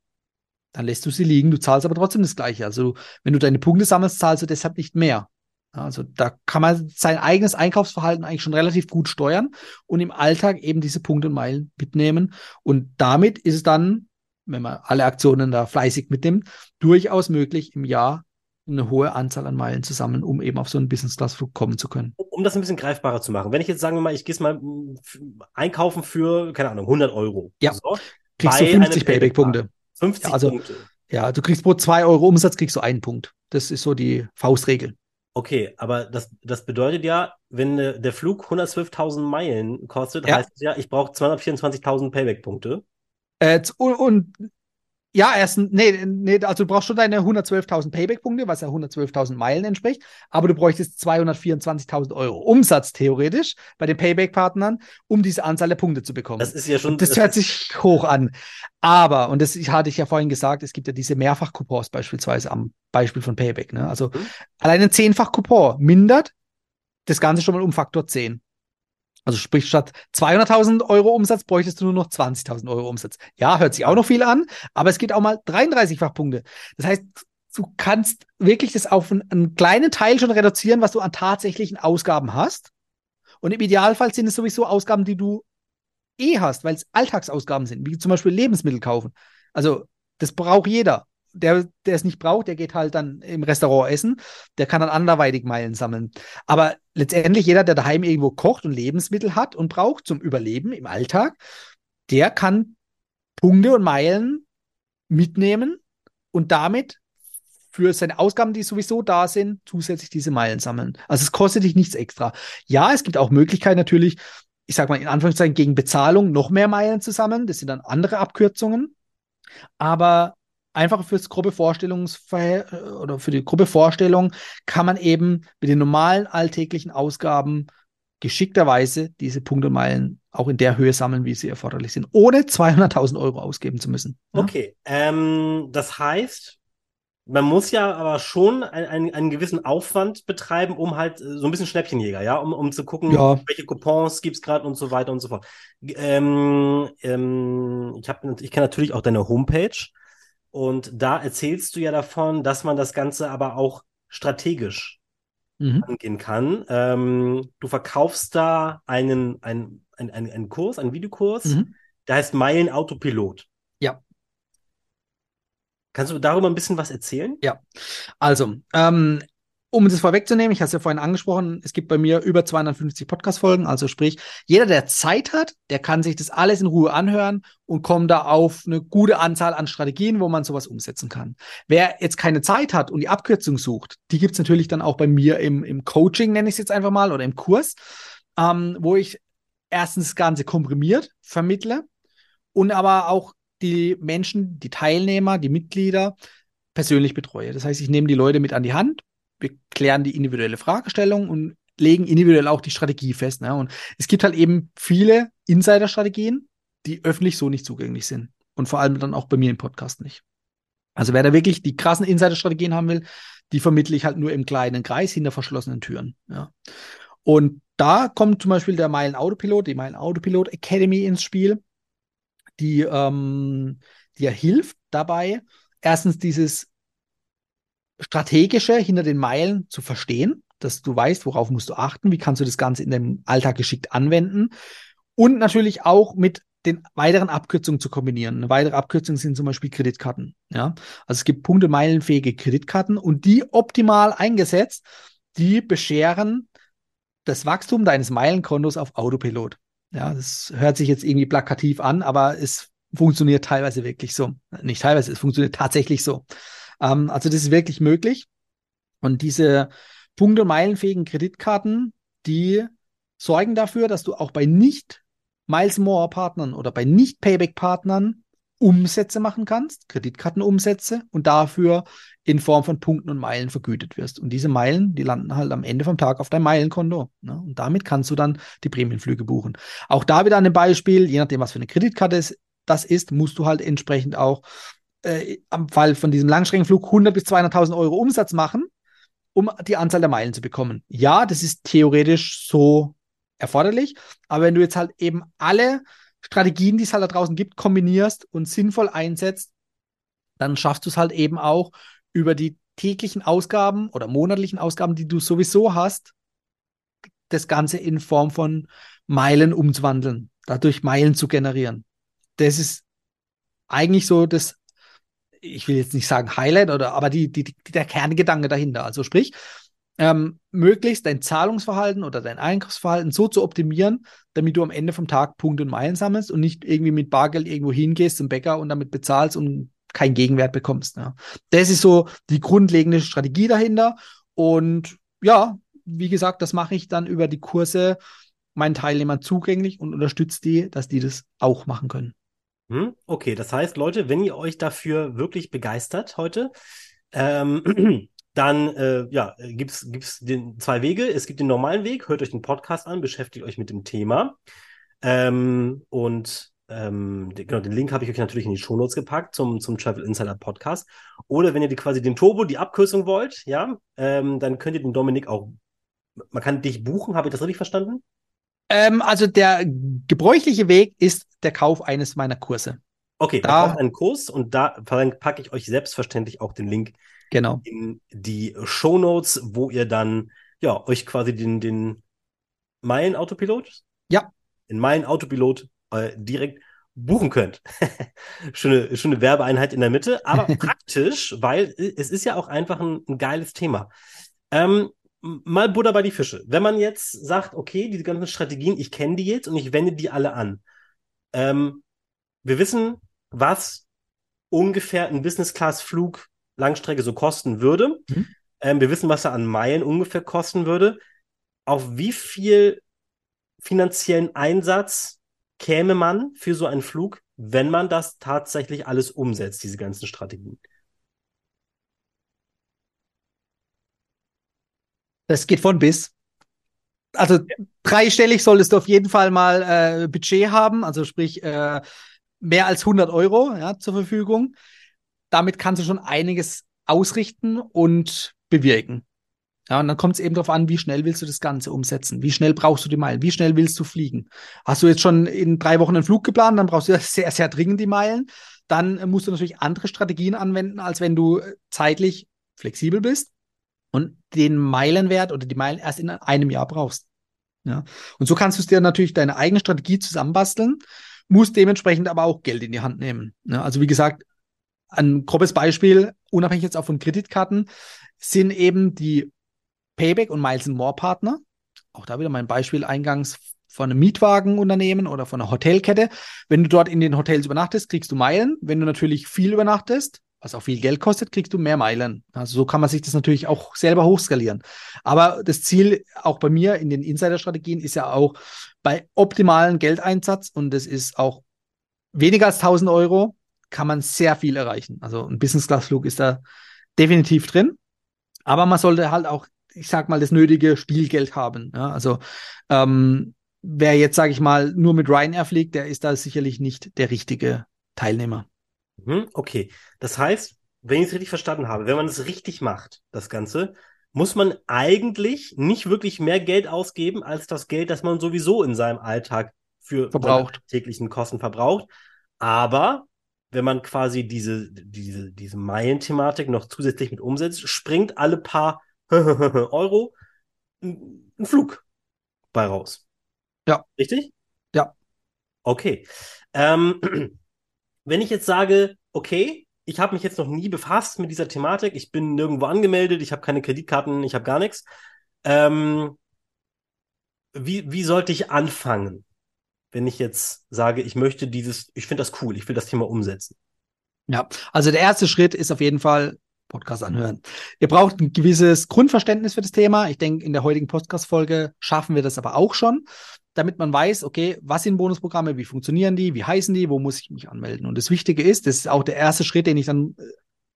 dann lässt du sie liegen, du zahlst aber trotzdem das Gleiche. Also wenn du deine Punkte sammelst, zahlst du deshalb nicht mehr. Also da kann man sein eigenes Einkaufsverhalten eigentlich schon relativ gut steuern und im Alltag eben diese Punkte und Meilen mitnehmen. Und damit ist es dann, wenn man alle Aktionen da fleißig mitnimmt, durchaus möglich, im Jahr eine hohe Anzahl an Meilen zu sammeln, um eben auf so einen Business Class Flug kommen zu können. Um das ein bisschen greifbarer zu machen. Wenn ich jetzt sagen wir mal, ich gehe mal einkaufen für, keine Ahnung, 100 Euro. Ja. So, kriegst du 50 Payback-Punkte. 50 ja, also, Punkte. Ja, du kriegst pro 2 Euro Umsatz, kriegst du einen Punkt. Das ist so die Faustregel. Okay, aber das, das bedeutet ja, wenn äh, der Flug 112.000 Meilen kostet, ja. heißt es ja, ich brauche 224.000 Payback-Punkte. Äh, und, und ja, erst, nee, nee, also du brauchst schon deine 112.000 Payback-Punkte, was ja 112.000 Meilen entspricht, aber du bräuchtest 224.000 Euro Umsatz theoretisch bei den Payback-Partnern, um diese Anzahl der Punkte zu bekommen. Das ist ja schon. Und das, das hört sich hoch an. Aber, und das hatte ich ja vorhin gesagt, es gibt ja diese Mehrfach-Coupons beispielsweise am Beispiel von Payback. Ne? Also mhm. allein ein Zehnfach-Coupon mindert das Ganze schon mal um Faktor 10. Also sprich, statt 200.000 Euro Umsatz bräuchtest du nur noch 20.000 Euro Umsatz. Ja, hört sich auch noch viel an, aber es geht auch mal 33-fach Punkte. Das heißt, du kannst wirklich das auf einen, einen, kleinen Teil schon reduzieren, was du an tatsächlichen Ausgaben hast. Und im Idealfall sind es sowieso Ausgaben, die du eh hast, weil es Alltagsausgaben sind, wie zum Beispiel Lebensmittel kaufen. Also das braucht jeder der, der es nicht braucht, der geht halt dann im Restaurant essen, der kann dann anderweitig Meilen sammeln. Aber letztendlich jeder, der daheim irgendwo kocht und Lebensmittel hat und braucht zum Überleben im Alltag, der kann Punkte und Meilen mitnehmen und damit für seine Ausgaben, die sowieso da sind, zusätzlich diese Meilen sammeln. Also es kostet dich nichts extra. Ja, es gibt auch Möglichkeiten natürlich, ich sage mal in Anführungszeichen gegen Bezahlung noch mehr Meilen zu sammeln. Das sind dann andere Abkürzungen. Aber einfach fürs grobe oder für die grobe Vorstellung kann man eben mit den normalen alltäglichen Ausgaben geschickterweise diese Punktemeilen auch in der Höhe sammeln, wie sie erforderlich sind, ohne 200.000 Euro ausgeben zu müssen. Ja? Okay, ähm, das heißt, man muss ja aber schon einen, einen gewissen Aufwand betreiben, um halt äh, so ein bisschen Schnäppchenjäger, ja, um, um zu gucken, ja. welche Coupons gibt es gerade und so weiter und so fort. Ähm, ähm, ich, hab, ich kenne natürlich auch deine Homepage. Und da erzählst du ja davon, dass man das Ganze aber auch strategisch mhm. angehen kann. Ähm, du verkaufst da einen, einen, einen, einen Kurs, einen Videokurs, mhm. der heißt Meilen Autopilot. Ja. Kannst du darüber ein bisschen was erzählen? Ja. Also, ähm, um es vorwegzunehmen, ich habe es ja vorhin angesprochen, es gibt bei mir über 250 Podcast-Folgen, also sprich, jeder, der Zeit hat, der kann sich das alles in Ruhe anhören und kommt da auf eine gute Anzahl an Strategien, wo man sowas umsetzen kann. Wer jetzt keine Zeit hat und die Abkürzung sucht, die gibt es natürlich dann auch bei mir im, im Coaching, nenne ich es jetzt einfach mal, oder im Kurs, ähm, wo ich erstens das Ganze komprimiert vermittle und aber auch die Menschen, die Teilnehmer, die Mitglieder persönlich betreue. Das heißt, ich nehme die Leute mit an die Hand wir klären die individuelle Fragestellung und legen individuell auch die Strategie fest. Ne? Und es gibt halt eben viele Insider-Strategien, die öffentlich so nicht zugänglich sind. Und vor allem dann auch bei mir im Podcast nicht. Also wer da wirklich die krassen Insider-Strategien haben will, die vermittle ich halt nur im kleinen Kreis hinter verschlossenen Türen. Ja. Und da kommt zum Beispiel der Meilen Autopilot, die Meilen Autopilot Academy ins Spiel, die, ähm, ja hilft dabei, erstens dieses strategische hinter den Meilen zu verstehen, dass du weißt, worauf musst du achten, wie kannst du das Ganze in deinem Alltag geschickt anwenden und natürlich auch mit den weiteren Abkürzungen zu kombinieren. Eine weitere Abkürzung sind zum Beispiel Kreditkarten. Ja, also es gibt Punkte meilenfähige Kreditkarten und die optimal eingesetzt, die bescheren das Wachstum deines Meilenkontos auf Autopilot. Ja, das hört sich jetzt irgendwie plakativ an, aber es funktioniert teilweise wirklich so. Nicht teilweise, es funktioniert tatsächlich so. Ähm, also das ist wirklich möglich. Und diese Punkte- und meilenfähigen Kreditkarten, die sorgen dafür, dass du auch bei nicht Miles More Partnern oder bei nicht Payback Partnern Umsätze machen kannst, Kreditkartenumsätze und dafür in Form von Punkten und Meilen vergütet wirst. Und diese Meilen, die landen halt am Ende vom Tag auf dein Meilenkonto. Ne? Und damit kannst du dann die Prämienflüge buchen. Auch da wieder dem Beispiel, je nachdem, was für eine Kreditkarte es, das ist, musst du halt entsprechend auch äh, am Fall von diesem Langstreckenflug 100 bis 200.000 Euro Umsatz machen, um die Anzahl der Meilen zu bekommen. Ja, das ist theoretisch so erforderlich, aber wenn du jetzt halt eben alle Strategien, die es halt da draußen gibt, kombinierst und sinnvoll einsetzt, dann schaffst du es halt eben auch über die täglichen Ausgaben oder monatlichen Ausgaben, die du sowieso hast, das Ganze in Form von Meilen umzuwandeln, dadurch Meilen zu generieren. Das ist eigentlich so das, ich will jetzt nicht sagen Highlight oder, aber die, die, die der Kerngedanke dahinter. Also sprich, ähm, möglichst dein Zahlungsverhalten oder dein Einkaufsverhalten so zu optimieren, damit du am Ende vom Tag Punkte und Meilen sammelst und nicht irgendwie mit Bargeld irgendwo hingehst zum Bäcker und damit bezahlst und keinen Gegenwert bekommst. Ja. Das ist so die grundlegende Strategie dahinter. Und ja, wie gesagt, das mache ich dann über die Kurse meinen Teilnehmern zugänglich und unterstütze die, dass die das auch machen können. Hm, okay, das heißt, Leute, wenn ihr euch dafür wirklich begeistert heute, ähm, dann äh, ja, gibt es den zwei Wege. Es gibt den normalen Weg, hört euch den Podcast an, beschäftigt euch mit dem Thema. Ähm, und ähm, genau, den Link habe ich euch natürlich in die Shownotes gepackt zum, zum Travel Insider Podcast. Oder wenn ihr die quasi den Turbo, die Abkürzung wollt, ja, ähm, dann könnt ihr den Dominik auch, man kann dich buchen, habe ich das richtig verstanden? Ähm, also der gebräuchliche Weg ist der Kauf eines meiner Kurse. Okay, da kauft einen Kurs und da packe ich euch selbstverständlich auch den Link genau. in die Shownotes, wo ihr dann ja euch quasi den, den Meilen-Autopilot? Ja. In Meilen-Autopilot äh, direkt buchen könnt. schöne, schöne Werbeeinheit in der Mitte, aber praktisch, weil es ist ja auch einfach ein, ein geiles Thema. Ähm, mal Buddha bei die Fische. Wenn man jetzt sagt, okay, diese ganzen Strategien, ich kenne die jetzt und ich wende die alle an. Ähm, wir wissen, was ungefähr ein Business-Class-Flug Langstrecke so kosten würde. Mhm. Ähm, wir wissen, was er an Meilen ungefähr kosten würde. Auf wie viel finanziellen Einsatz käme man für so einen Flug, wenn man das tatsächlich alles umsetzt, diese ganzen Strategien? Das geht von bis. Also dreistellig solltest du auf jeden Fall mal äh, Budget haben, also sprich äh, mehr als 100 Euro ja, zur Verfügung. Damit kannst du schon einiges ausrichten und bewirken. Ja, und dann kommt es eben darauf an, wie schnell willst du das Ganze umsetzen? Wie schnell brauchst du die Meilen? Wie schnell willst du fliegen? Hast du jetzt schon in drei Wochen einen Flug geplant, dann brauchst du sehr, sehr dringend die Meilen. Dann musst du natürlich andere Strategien anwenden, als wenn du zeitlich flexibel bist und den Meilenwert oder die Meilen erst in einem Jahr brauchst. Ja. Und so kannst du dir natürlich deine eigene Strategie zusammenbasteln, musst dementsprechend aber auch Geld in die Hand nehmen. Ja, also wie gesagt, ein grobes Beispiel, unabhängig jetzt auch von Kreditkarten, sind eben die Payback und Miles More Partner. Auch da wieder mein Beispiel eingangs von einem Mietwagenunternehmen oder von einer Hotelkette. Wenn du dort in den Hotels übernachtest, kriegst du Meilen. Wenn du natürlich viel übernachtest, was auch viel Geld kostet, kriegst du mehr Meilen. Also so kann man sich das natürlich auch selber hochskalieren. Aber das Ziel auch bei mir in den Insider-Strategien ist ja auch bei optimalen Geldeinsatz und das ist auch weniger als 1000 Euro, kann man sehr viel erreichen. Also ein Business-Class-Flug ist da definitiv drin. Aber man sollte halt auch, ich sag mal, das nötige Spielgeld haben. Ja? Also ähm, wer jetzt, sage ich mal, nur mit Ryanair fliegt, der ist da sicherlich nicht der richtige Teilnehmer. Mhm, okay. Das heißt, wenn ich es richtig verstanden habe, wenn man es richtig macht, das Ganze, muss man eigentlich nicht wirklich mehr Geld ausgeben als das Geld, das man sowieso in seinem Alltag für verbraucht. täglichen Kosten verbraucht. Aber wenn man quasi diese, diese, diese Meilen-Thematik noch zusätzlich mit umsetzt, springt alle paar Euro ein, ein Flug bei raus. Ja. Richtig? Ja. Okay. Ähm, wenn ich jetzt sage, okay, ich habe mich jetzt noch nie befasst mit dieser Thematik, ich bin nirgendwo angemeldet, ich habe keine Kreditkarten, ich habe gar nichts. Ähm, wie, wie sollte ich anfangen? wenn ich jetzt sage, ich möchte dieses, ich finde das cool, ich will das Thema umsetzen? Ja, also der erste Schritt ist auf jeden Fall Podcast anhören. Ihr braucht ein gewisses Grundverständnis für das Thema. Ich denke, in der heutigen Podcast-Folge schaffen wir das aber auch schon, damit man weiß, okay, was sind Bonusprogramme, wie funktionieren die, wie heißen die, wo muss ich mich anmelden? Und das Wichtige ist, das ist auch der erste Schritt, den ich dann äh,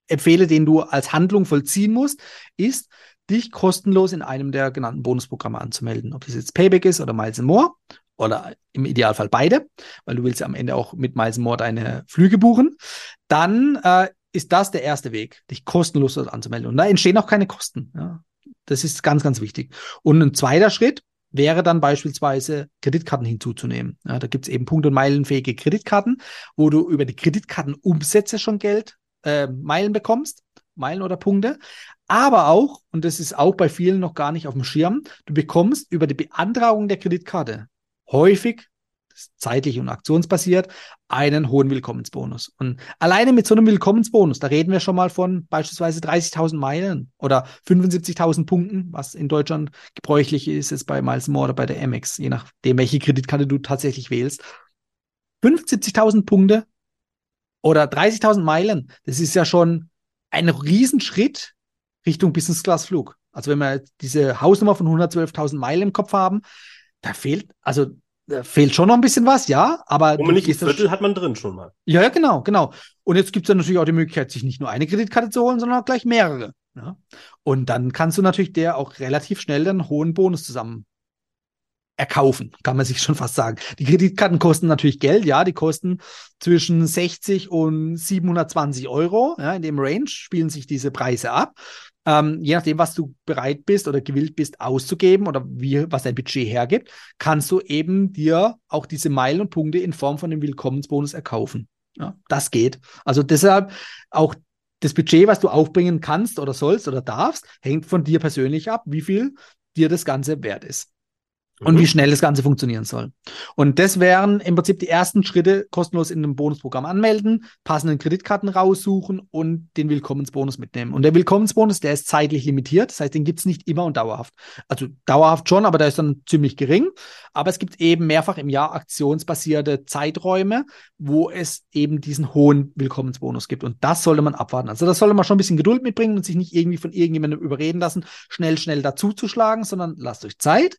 empfehle, den du als Handlung vollziehen musst, ist, dich kostenlos in einem der genannten Bonusprogramme anzumelden. Ob das jetzt Payback ist oder Miles More oder im Idealfall beide, weil du willst ja am Ende auch mit Miles More deine Flüge buchen. Dann äh, ist das der erste Weg, dich kostenlos anzumelden. Und da entstehen auch keine Kosten. Ja. Das ist ganz, ganz wichtig. Und ein zweiter Schritt wäre dann beispielsweise Kreditkarten hinzuzunehmen. Ja, da gibt es eben punkt- und meilenfähige Kreditkarten, wo du über die Kreditkartenumsätze schon Geld, äh, Meilen bekommst, Meilen oder Punkte. Aber auch, und das ist auch bei vielen noch gar nicht auf dem Schirm, du bekommst über die Beantragung der Kreditkarte häufig zeitlich und aktionsbasiert, einen hohen Willkommensbonus. Und alleine mit so einem Willkommensbonus, da reden wir schon mal von beispielsweise 30.000 Meilen oder 75.000 Punkten, was in Deutschland gebräuchlich ist, ist bei Miles More oder bei der Amex, je nachdem, welche Kreditkarte du tatsächlich wählst. 75.000 Punkte oder 30.000 Meilen, das ist ja schon ein Riesenschritt Richtung Business Class Flug. Also wenn wir diese Hausnummer von 112.000 Meilen im Kopf haben, da fehlt, also fehlt schon noch ein bisschen was, ja, aber. Man nicht ein Viertel hat man drin schon mal. Ja, ja, genau, genau. Und jetzt gibt es dann natürlich auch die Möglichkeit, sich nicht nur eine Kreditkarte zu holen, sondern auch gleich mehrere. Ja? Und dann kannst du natürlich der auch relativ schnell einen hohen Bonus zusammen erkaufen, kann man sich schon fast sagen. Die Kreditkarten kosten natürlich Geld, ja, die kosten zwischen 60 und 720 Euro. Ja, in dem Range spielen sich diese Preise ab ähm, je nachdem, was du bereit bist oder gewillt bist auszugeben oder wie, was dein Budget hergibt, kannst du eben dir auch diese Meilen und Punkte in Form von dem Willkommensbonus erkaufen. Ja, das geht. Also deshalb auch das Budget, was du aufbringen kannst oder sollst oder darfst, hängt von dir persönlich ab, wie viel dir das Ganze wert ist und wie mhm. schnell das Ganze funktionieren soll. Und das wären im Prinzip die ersten Schritte kostenlos in einem Bonusprogramm anmelden, passenden Kreditkarten raussuchen und den Willkommensbonus mitnehmen. Und der Willkommensbonus, der ist zeitlich limitiert, das heißt, den gibt es nicht immer und dauerhaft. Also dauerhaft schon, aber der ist dann ziemlich gering. Aber es gibt eben mehrfach im Jahr aktionsbasierte Zeiträume, wo es eben diesen hohen Willkommensbonus gibt. Und das sollte man abwarten. Also das sollte man schon ein bisschen Geduld mitbringen und sich nicht irgendwie von irgendjemandem überreden lassen, schnell, schnell dazuzuschlagen, sondern lasst euch Zeit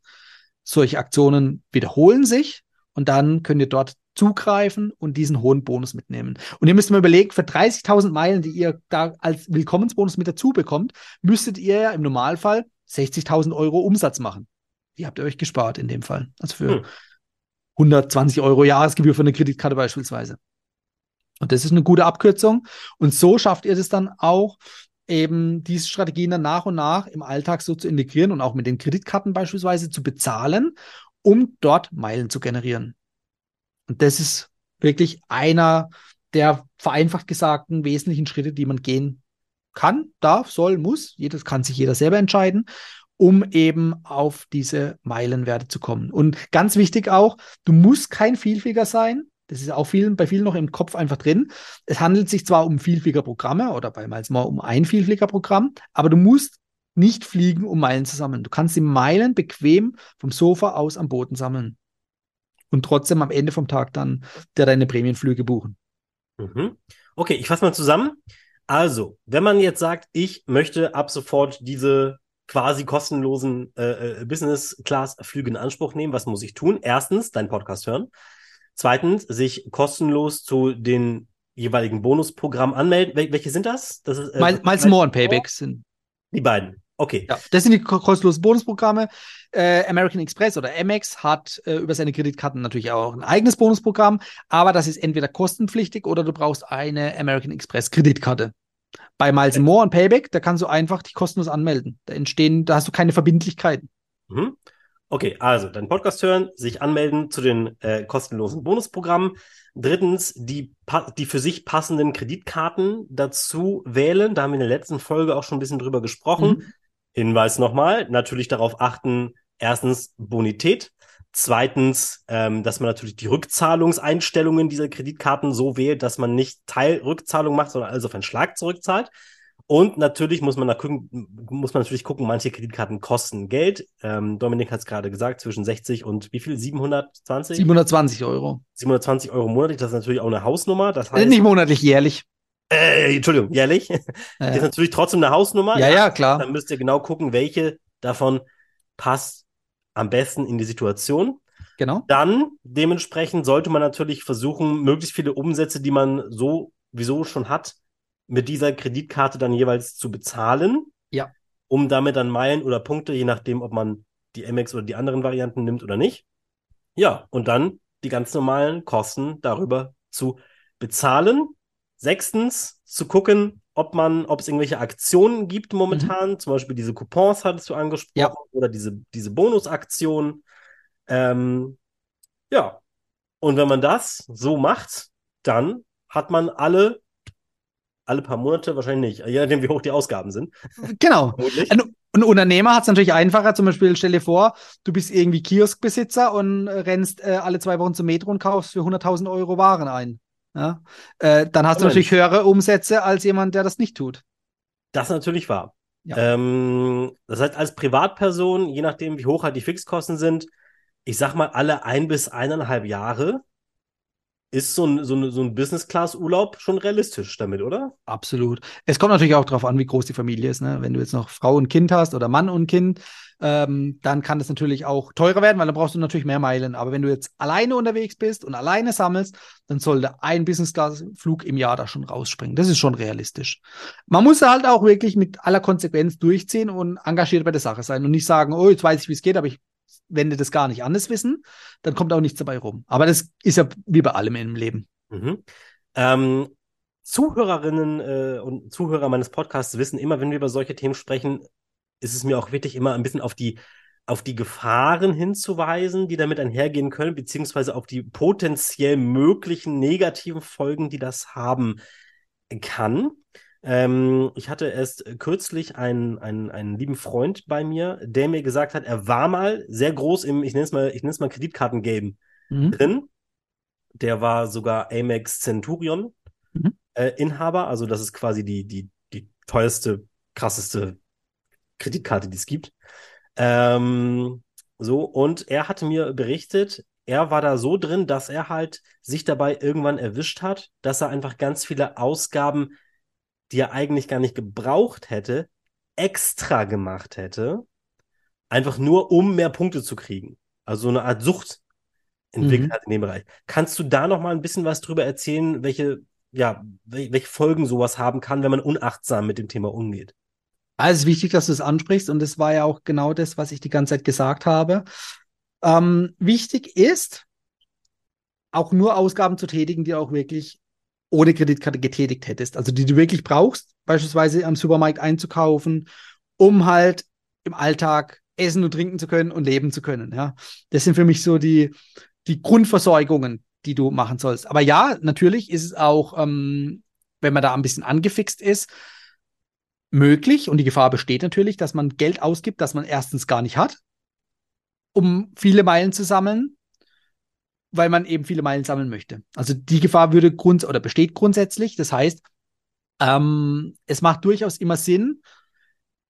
solche Aktionen wiederholen sich und dann könnt ihr dort zugreifen und diesen hohen Bonus mitnehmen. Und ihr müsst mal überlegen, für 30.000 Meilen, die ihr da als Willkommensbonus mit dazu bekommt, müsstet ihr ja im Normalfall 60.000 Euro Umsatz machen. Die habt ihr euch gespart in dem Fall. Also für hm. 120 Euro Jahresgebühr für eine Kreditkarte beispielsweise. Und das ist eine gute Abkürzung. Und so schafft ihr das dann auch, eben diese Strategien dann nach und nach im Alltag so zu integrieren und auch mit den Kreditkarten beispielsweise zu bezahlen, um dort Meilen zu generieren. Und das ist wirklich einer der vereinfacht gesagten wesentlichen Schritte, die man gehen kann, darf, soll, muss. Jedes kann sich jeder selber entscheiden, um eben auf diese Meilenwerte zu kommen. Und ganz wichtig auch, du musst kein Vielfältiger sein. Das ist auch vielen, bei vielen noch im Kopf einfach drin. Es handelt sich zwar um Vielfliegerprogramme oder bei Miles More um ein Vielfliegerprogramm, aber du musst nicht fliegen, um Meilen zu sammeln. Du kannst die Meilen bequem vom Sofa aus am Boden sammeln und trotzdem am Ende vom Tag dann der deine Prämienflüge buchen. Mhm. Okay, ich fasse mal zusammen. Also, wenn man jetzt sagt, ich möchte ab sofort diese quasi kostenlosen äh, äh Business-Class-Flüge in Anspruch nehmen, was muss ich tun? Erstens, deinen Podcast hören. Zweitens, sich kostenlos zu den jeweiligen Bonusprogrammen anmelden. Wel welche sind das? das ist, äh, Miles, Miles More und Payback sind. Die beiden. Okay. Ja, das sind die kostenlosen Bonusprogramme. Äh, American Express oder Amex hat äh, über seine Kreditkarten natürlich auch ein eigenes Bonusprogramm, aber das ist entweder kostenpflichtig oder du brauchst eine American Express Kreditkarte. Bei Miles. More und Payback, da kannst du einfach dich kostenlos anmelden. Da entstehen, da hast du keine Verbindlichkeiten. Mhm. Okay, also deinen Podcast hören, sich anmelden zu den äh, kostenlosen Bonusprogrammen. Drittens, die, die für sich passenden Kreditkarten dazu wählen. Da haben wir in der letzten Folge auch schon ein bisschen drüber gesprochen. Mhm. Hinweis nochmal, natürlich darauf achten, erstens Bonität, zweitens, ähm, dass man natürlich die Rückzahlungseinstellungen dieser Kreditkarten so wählt, dass man nicht Teilrückzahlung macht, sondern also auf einen Schlag zurückzahlt. Und natürlich muss man, da gucken, muss man natürlich gucken, manche Kreditkarten kosten Geld. Ähm, Dominik hat es gerade gesagt, zwischen 60 und wie viel? 720? 720 Euro. 720 Euro monatlich, das ist natürlich auch eine Hausnummer. Das äh, heißt, nicht monatlich, jährlich. Äh, Entschuldigung, jährlich. Ja, das ist natürlich trotzdem eine Hausnummer. Ja, ja, klar. Dann müsst ihr genau gucken, welche davon passt am besten in die Situation. Genau. Dann dementsprechend sollte man natürlich versuchen, möglichst viele Umsätze, die man so wieso schon hat, mit dieser Kreditkarte dann jeweils zu bezahlen. Ja. Um damit dann Meilen oder Punkte, je nachdem, ob man die MX oder die anderen Varianten nimmt oder nicht. Ja, und dann die ganz normalen Kosten darüber zu bezahlen. Sechstens, zu gucken, ob man, ob es irgendwelche Aktionen gibt momentan, mhm. zum Beispiel diese Coupons hattest du angesprochen ja. oder diese, diese Bonusaktionen. Ähm, ja. Und wenn man das so macht, dann hat man alle alle paar Monate wahrscheinlich nicht, je nachdem, wie hoch die Ausgaben sind. Genau. Ein, ein Unternehmer hat es natürlich einfacher. Zum Beispiel, stell dir vor, du bist irgendwie Kioskbesitzer und rennst äh, alle zwei Wochen zum Metro und kaufst für 100.000 Euro Waren ein. Ja? Äh, dann hast oh, du natürlich höhere Umsätze als jemand, der das nicht tut. Das ist natürlich wahr. Ja. Ähm, das heißt, als Privatperson, je nachdem, wie hoch halt die Fixkosten sind, ich sag mal, alle ein bis eineinhalb Jahre ist so ein, so ein, so ein Business-Class-Urlaub schon realistisch damit, oder? Absolut. Es kommt natürlich auch darauf an, wie groß die Familie ist. Ne? Wenn du jetzt noch Frau und Kind hast oder Mann und Kind, ähm, dann kann das natürlich auch teurer werden, weil dann brauchst du natürlich mehr Meilen. Aber wenn du jetzt alleine unterwegs bist und alleine sammelst, dann sollte ein Business-Class-Flug im Jahr da schon rausspringen. Das ist schon realistisch. Man muss halt auch wirklich mit aller Konsequenz durchziehen und engagiert bei der Sache sein und nicht sagen, oh, jetzt weiß ich, wie es geht, aber ich wende das gar nicht anders wissen, dann kommt auch nichts dabei rum. Aber das ist ja wie bei allem im Leben. Mhm. Ähm, Zuhörerinnen äh, und Zuhörer meines Podcasts wissen immer, wenn wir über solche Themen sprechen, ist es mir auch wichtig, immer ein bisschen auf die, auf die Gefahren hinzuweisen, die damit einhergehen können, beziehungsweise auf die potenziell möglichen negativen Folgen, die das haben kann. Ähm, ich hatte erst kürzlich einen, einen, einen lieben Freund bei mir, der mir gesagt hat, er war mal sehr groß im, ich nenne es mal, ich nenne es mal Kreditkartengame mhm. drin. Der war sogar Amex Centurion mhm. äh, Inhaber, also das ist quasi die, die, die teuerste, krasseste Kreditkarte, die es gibt. Ähm, so, und er hatte mir berichtet, er war da so drin, dass er halt sich dabei irgendwann erwischt hat, dass er einfach ganz viele Ausgaben die er eigentlich gar nicht gebraucht hätte, extra gemacht hätte, einfach nur um mehr Punkte zu kriegen. Also so eine Art Sucht entwickelt mhm. hat in dem Bereich. Kannst du da noch mal ein bisschen was drüber erzählen, welche, ja, welche Folgen sowas haben kann, wenn man unachtsam mit dem Thema umgeht? Also es ist wichtig, dass du es ansprichst und das war ja auch genau das, was ich die ganze Zeit gesagt habe. Ähm, wichtig ist, auch nur Ausgaben zu tätigen, die auch wirklich ohne Kreditkarte getätigt hättest. Also die du wirklich brauchst, beispielsweise am Supermarkt einzukaufen, um halt im Alltag essen und trinken zu können und leben zu können. Ja, das sind für mich so die, die Grundversorgungen, die du machen sollst. Aber ja, natürlich ist es auch, ähm, wenn man da ein bisschen angefixt ist, möglich und die Gefahr besteht natürlich, dass man Geld ausgibt, das man erstens gar nicht hat, um viele Meilen zu sammeln weil man eben viele Meilen sammeln möchte. Also die Gefahr würde grund oder besteht grundsätzlich. Das heißt, ähm, es macht durchaus immer Sinn,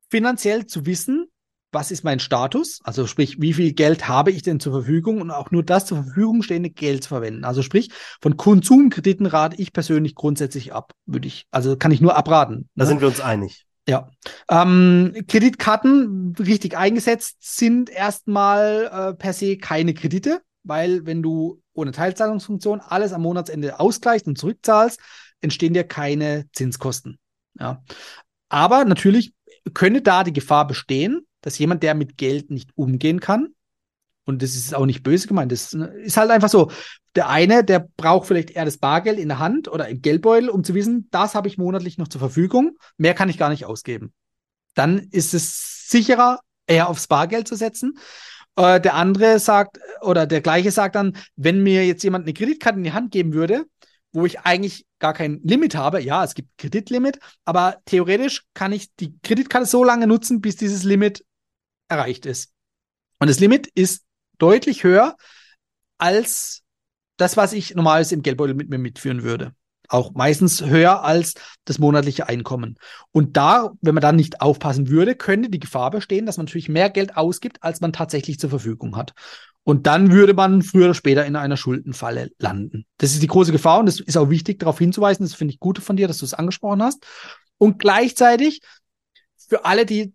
finanziell zu wissen, was ist mein Status? Also sprich, wie viel Geld habe ich denn zur Verfügung und auch nur das zur Verfügung stehende Geld zu verwenden. Also sprich, von Konsumkrediten rate ich persönlich grundsätzlich ab, würde ich, also kann ich nur abraten. Da ne? sind wir uns einig. Ja. Ähm, Kreditkarten richtig eingesetzt sind erstmal äh, per se keine Kredite weil wenn du ohne Teilzahlungsfunktion alles am Monatsende ausgleichst und zurückzahlst, entstehen dir keine Zinskosten. Ja. Aber natürlich könnte da die Gefahr bestehen, dass jemand, der mit Geld nicht umgehen kann, und das ist auch nicht böse gemeint, das ist halt einfach so. Der eine, der braucht vielleicht eher das Bargeld in der Hand oder im Geldbeutel, um zu wissen, das habe ich monatlich noch zur Verfügung, mehr kann ich gar nicht ausgeben. Dann ist es sicherer, eher aufs Bargeld zu setzen. Äh, der andere sagt, oder der gleiche sagt dann, wenn mir jetzt jemand eine Kreditkarte in die Hand geben würde, wo ich eigentlich gar kein Limit habe, ja, es gibt Kreditlimit, aber theoretisch kann ich die Kreditkarte so lange nutzen, bis dieses Limit erreicht ist. Und das Limit ist deutlich höher als das, was ich normalerweise im Geldbeutel mit mir mitführen würde auch meistens höher als das monatliche Einkommen. Und da, wenn man dann nicht aufpassen würde, könnte die Gefahr bestehen, dass man natürlich mehr Geld ausgibt, als man tatsächlich zur Verfügung hat. Und dann würde man früher oder später in einer Schuldenfalle landen. Das ist die große Gefahr und es ist auch wichtig, darauf hinzuweisen. Das finde ich gut von dir, dass du es angesprochen hast. Und gleichzeitig für alle, die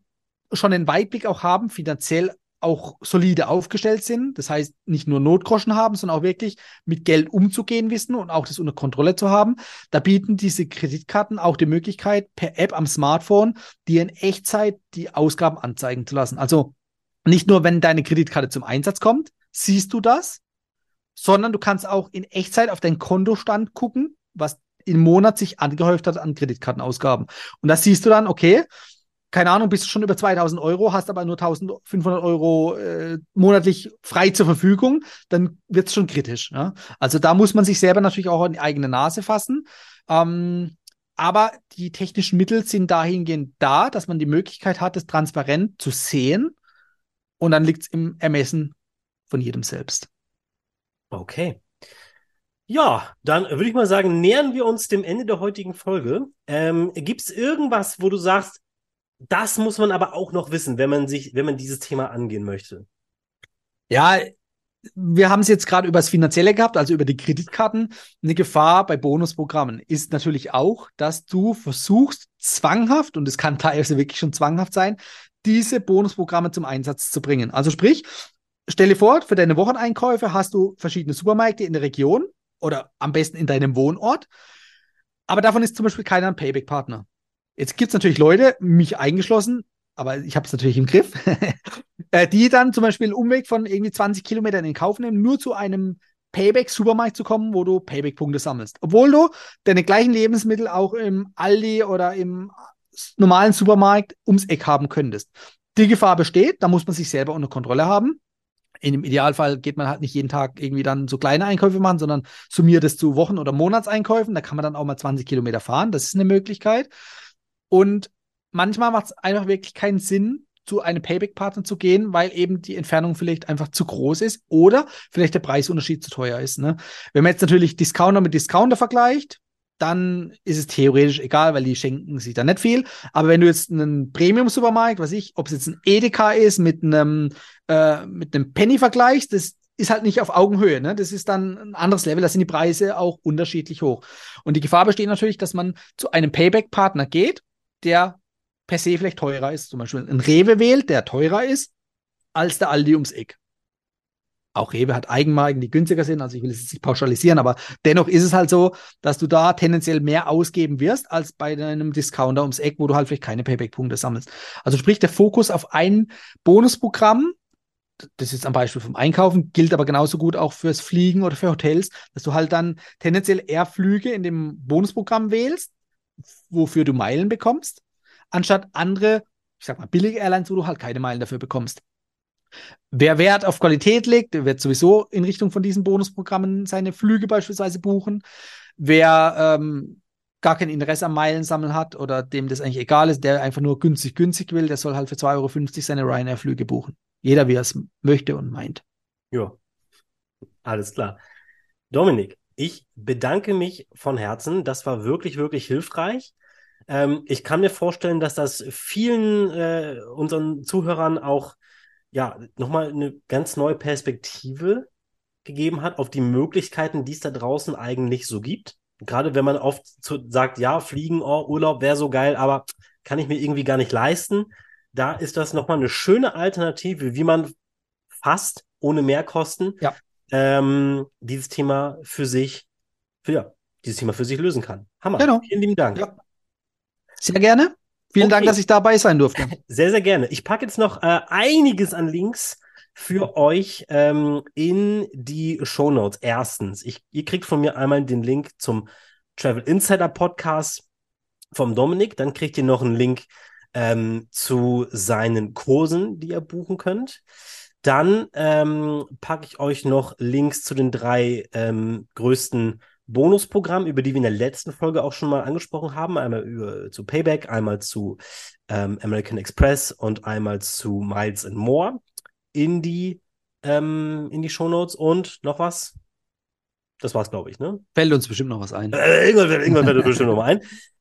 schon einen Weitblick auch haben, finanziell auch solide aufgestellt sind. Das heißt, nicht nur Notgroschen haben, sondern auch wirklich mit Geld umzugehen wissen und auch das unter Kontrolle zu haben. Da bieten diese Kreditkarten auch die Möglichkeit, per App am Smartphone dir in Echtzeit die Ausgaben anzeigen zu lassen. Also nicht nur, wenn deine Kreditkarte zum Einsatz kommt, siehst du das, sondern du kannst auch in Echtzeit auf deinen Kontostand gucken, was im Monat sich angehäuft hat an Kreditkartenausgaben. Und das siehst du dann, okay, keine Ahnung, bist du schon über 2000 Euro, hast aber nur 1500 Euro äh, monatlich frei zur Verfügung, dann wird es schon kritisch. Ja? Also da muss man sich selber natürlich auch an die eigene Nase fassen. Ähm, aber die technischen Mittel sind dahingehend da, dass man die Möglichkeit hat, es transparent zu sehen. Und dann liegt es im Ermessen von jedem selbst. Okay. Ja, dann würde ich mal sagen, nähern wir uns dem Ende der heutigen Folge. Ähm, Gibt es irgendwas, wo du sagst, das muss man aber auch noch wissen, wenn man sich, wenn man dieses Thema angehen möchte? Ja, wir haben es jetzt gerade über das Finanzielle gehabt, also über die Kreditkarten. Eine Gefahr bei Bonusprogrammen ist natürlich auch, dass du versuchst, zwanghaft, und es kann teilweise wirklich schon zwanghaft sein, diese Bonusprogramme zum Einsatz zu bringen. Also sprich, stelle vor, für deine Wocheneinkäufe hast du verschiedene Supermärkte in der Region oder am besten in deinem Wohnort. Aber davon ist zum Beispiel keiner ein Payback-Partner. Jetzt gibt es natürlich Leute, mich eingeschlossen, aber ich habe es natürlich im Griff, äh, die dann zum Beispiel einen Umweg von irgendwie 20 Kilometern in Kauf nehmen, nur zu einem Payback-Supermarkt zu kommen, wo du Payback-Punkte sammelst. Obwohl du deine gleichen Lebensmittel auch im Aldi oder im normalen Supermarkt ums Eck haben könntest. Die Gefahr besteht, da muss man sich selber unter Kontrolle haben. In dem Idealfall geht man halt nicht jeden Tag irgendwie dann so kleine Einkäufe machen, sondern summiert es zu Wochen- oder Monatseinkäufen. Da kann man dann auch mal 20 Kilometer fahren. Das ist eine Möglichkeit. Und manchmal macht es einfach wirklich keinen Sinn, zu einem Payback-Partner zu gehen, weil eben die Entfernung vielleicht einfach zu groß ist oder vielleicht der Preisunterschied zu teuer ist. Ne? Wenn man jetzt natürlich Discounter mit Discounter vergleicht, dann ist es theoretisch egal, weil die schenken sich da nicht viel. Aber wenn du jetzt einen Premium-Supermarkt, was ich, ob es jetzt ein Edeka ist, mit einem, äh, mit einem Penny vergleichst, das ist halt nicht auf Augenhöhe. Ne? Das ist dann ein anderes Level, da sind die Preise auch unterschiedlich hoch. Und die Gefahr besteht natürlich, dass man zu einem Payback-Partner geht, der per se vielleicht teurer ist. Zum Beispiel ein Rewe wählt, der teurer ist als der Aldi ums Eck. Auch Rewe hat Eigenmarken, die günstiger sind, also ich will es jetzt nicht pauschalisieren, aber dennoch ist es halt so, dass du da tendenziell mehr ausgeben wirst als bei einem Discounter ums Eck, wo du halt vielleicht keine Payback-Punkte sammelst. Also sprich, der Fokus auf ein Bonusprogramm, das ist am Beispiel vom Einkaufen, gilt aber genauso gut auch fürs Fliegen oder für Hotels, dass du halt dann tendenziell eher Flüge in dem Bonusprogramm wählst, wofür du Meilen bekommst, anstatt andere, ich sag mal, billige Airlines, wo du halt keine Meilen dafür bekommst. Wer Wert auf Qualität legt, der wird sowieso in Richtung von diesen Bonusprogrammen seine Flüge beispielsweise buchen. Wer ähm, gar kein Interesse am Meilensammeln hat oder dem das eigentlich egal ist, der einfach nur günstig, günstig will, der soll halt für 2,50 Euro seine Ryanair-Flüge buchen. Jeder, wie er es möchte und meint. Ja, alles klar. Dominik, ich bedanke mich von Herzen. Das war wirklich, wirklich hilfreich. Ähm, ich kann mir vorstellen, dass das vielen äh, unseren Zuhörern auch ja nochmal eine ganz neue Perspektive gegeben hat auf die Möglichkeiten, die es da draußen eigentlich so gibt. Gerade wenn man oft zu, sagt, ja, Fliegen, oh, Urlaub wäre so geil, aber kann ich mir irgendwie gar nicht leisten. Da ist das nochmal eine schöne Alternative, wie man fast ohne Mehrkosten ja. Ähm, dieses Thema für sich, für, ja, dieses Thema für sich lösen kann. Hammer. Genau. Vielen lieben Dank. Ja. Sehr gerne. Vielen okay. Dank, dass ich dabei sein durfte. Sehr, sehr gerne. Ich packe jetzt noch äh, einiges an Links für euch ähm, in die Show Notes. Erstens, ich, ihr kriegt von mir einmal den Link zum Travel Insider Podcast vom Dominik. Dann kriegt ihr noch einen Link ähm, zu seinen Kursen, die ihr buchen könnt. Dann ähm, packe ich euch noch Links zu den drei ähm, größten Bonusprogramm, über die wir in der letzten Folge auch schon mal angesprochen haben. Einmal über, zu Payback, einmal zu ähm, American Express und einmal zu Miles and More in die, ähm, in die Shownotes. Und noch was? Das war's, glaube ich, ne? Fällt uns bestimmt noch was ein. Äh, irgendwann, irgendwann fällt uns bestimmt noch mal ein.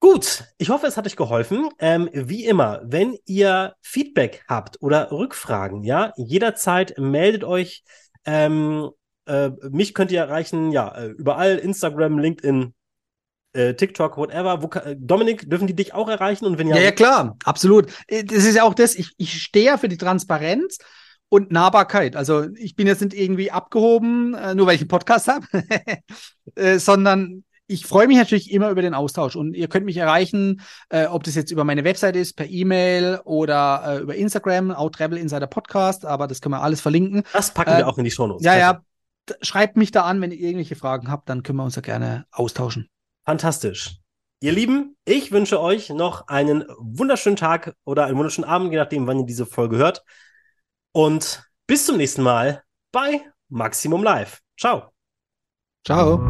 Gut, ich hoffe, es hat euch geholfen. Ähm, wie immer, wenn ihr Feedback habt oder Rückfragen, ja, jederzeit meldet euch ähm, äh, mich könnt ihr erreichen, ja, äh, überall, Instagram, LinkedIn, äh, TikTok, whatever. Wo, äh, Dominik, dürfen die dich auch erreichen? Und wenn ja, ja, ja, klar, absolut. Das ist ja auch das, ich, ich stehe ja für die Transparenz und Nahbarkeit. Also ich bin jetzt nicht irgendwie abgehoben, nur weil ich einen Podcast habe, sondern ich freue mich natürlich immer über den Austausch und ihr könnt mich erreichen, äh, ob das jetzt über meine Website ist, per E-Mail oder äh, über Instagram, auch Travel Insider Podcast, aber das können wir alles verlinken. Das packen wir auch in die Show Notes. Ja, ja, schreibt mich da an, wenn ihr irgendwelche Fragen habt, dann können wir uns ja gerne austauschen. Fantastisch. Ihr Lieben, ich wünsche euch noch einen wunderschönen Tag oder einen wunderschönen Abend, je nachdem, wann ihr diese Folge hört. Und bis zum nächsten Mal bei Maximum Live. Ciao. Ciao.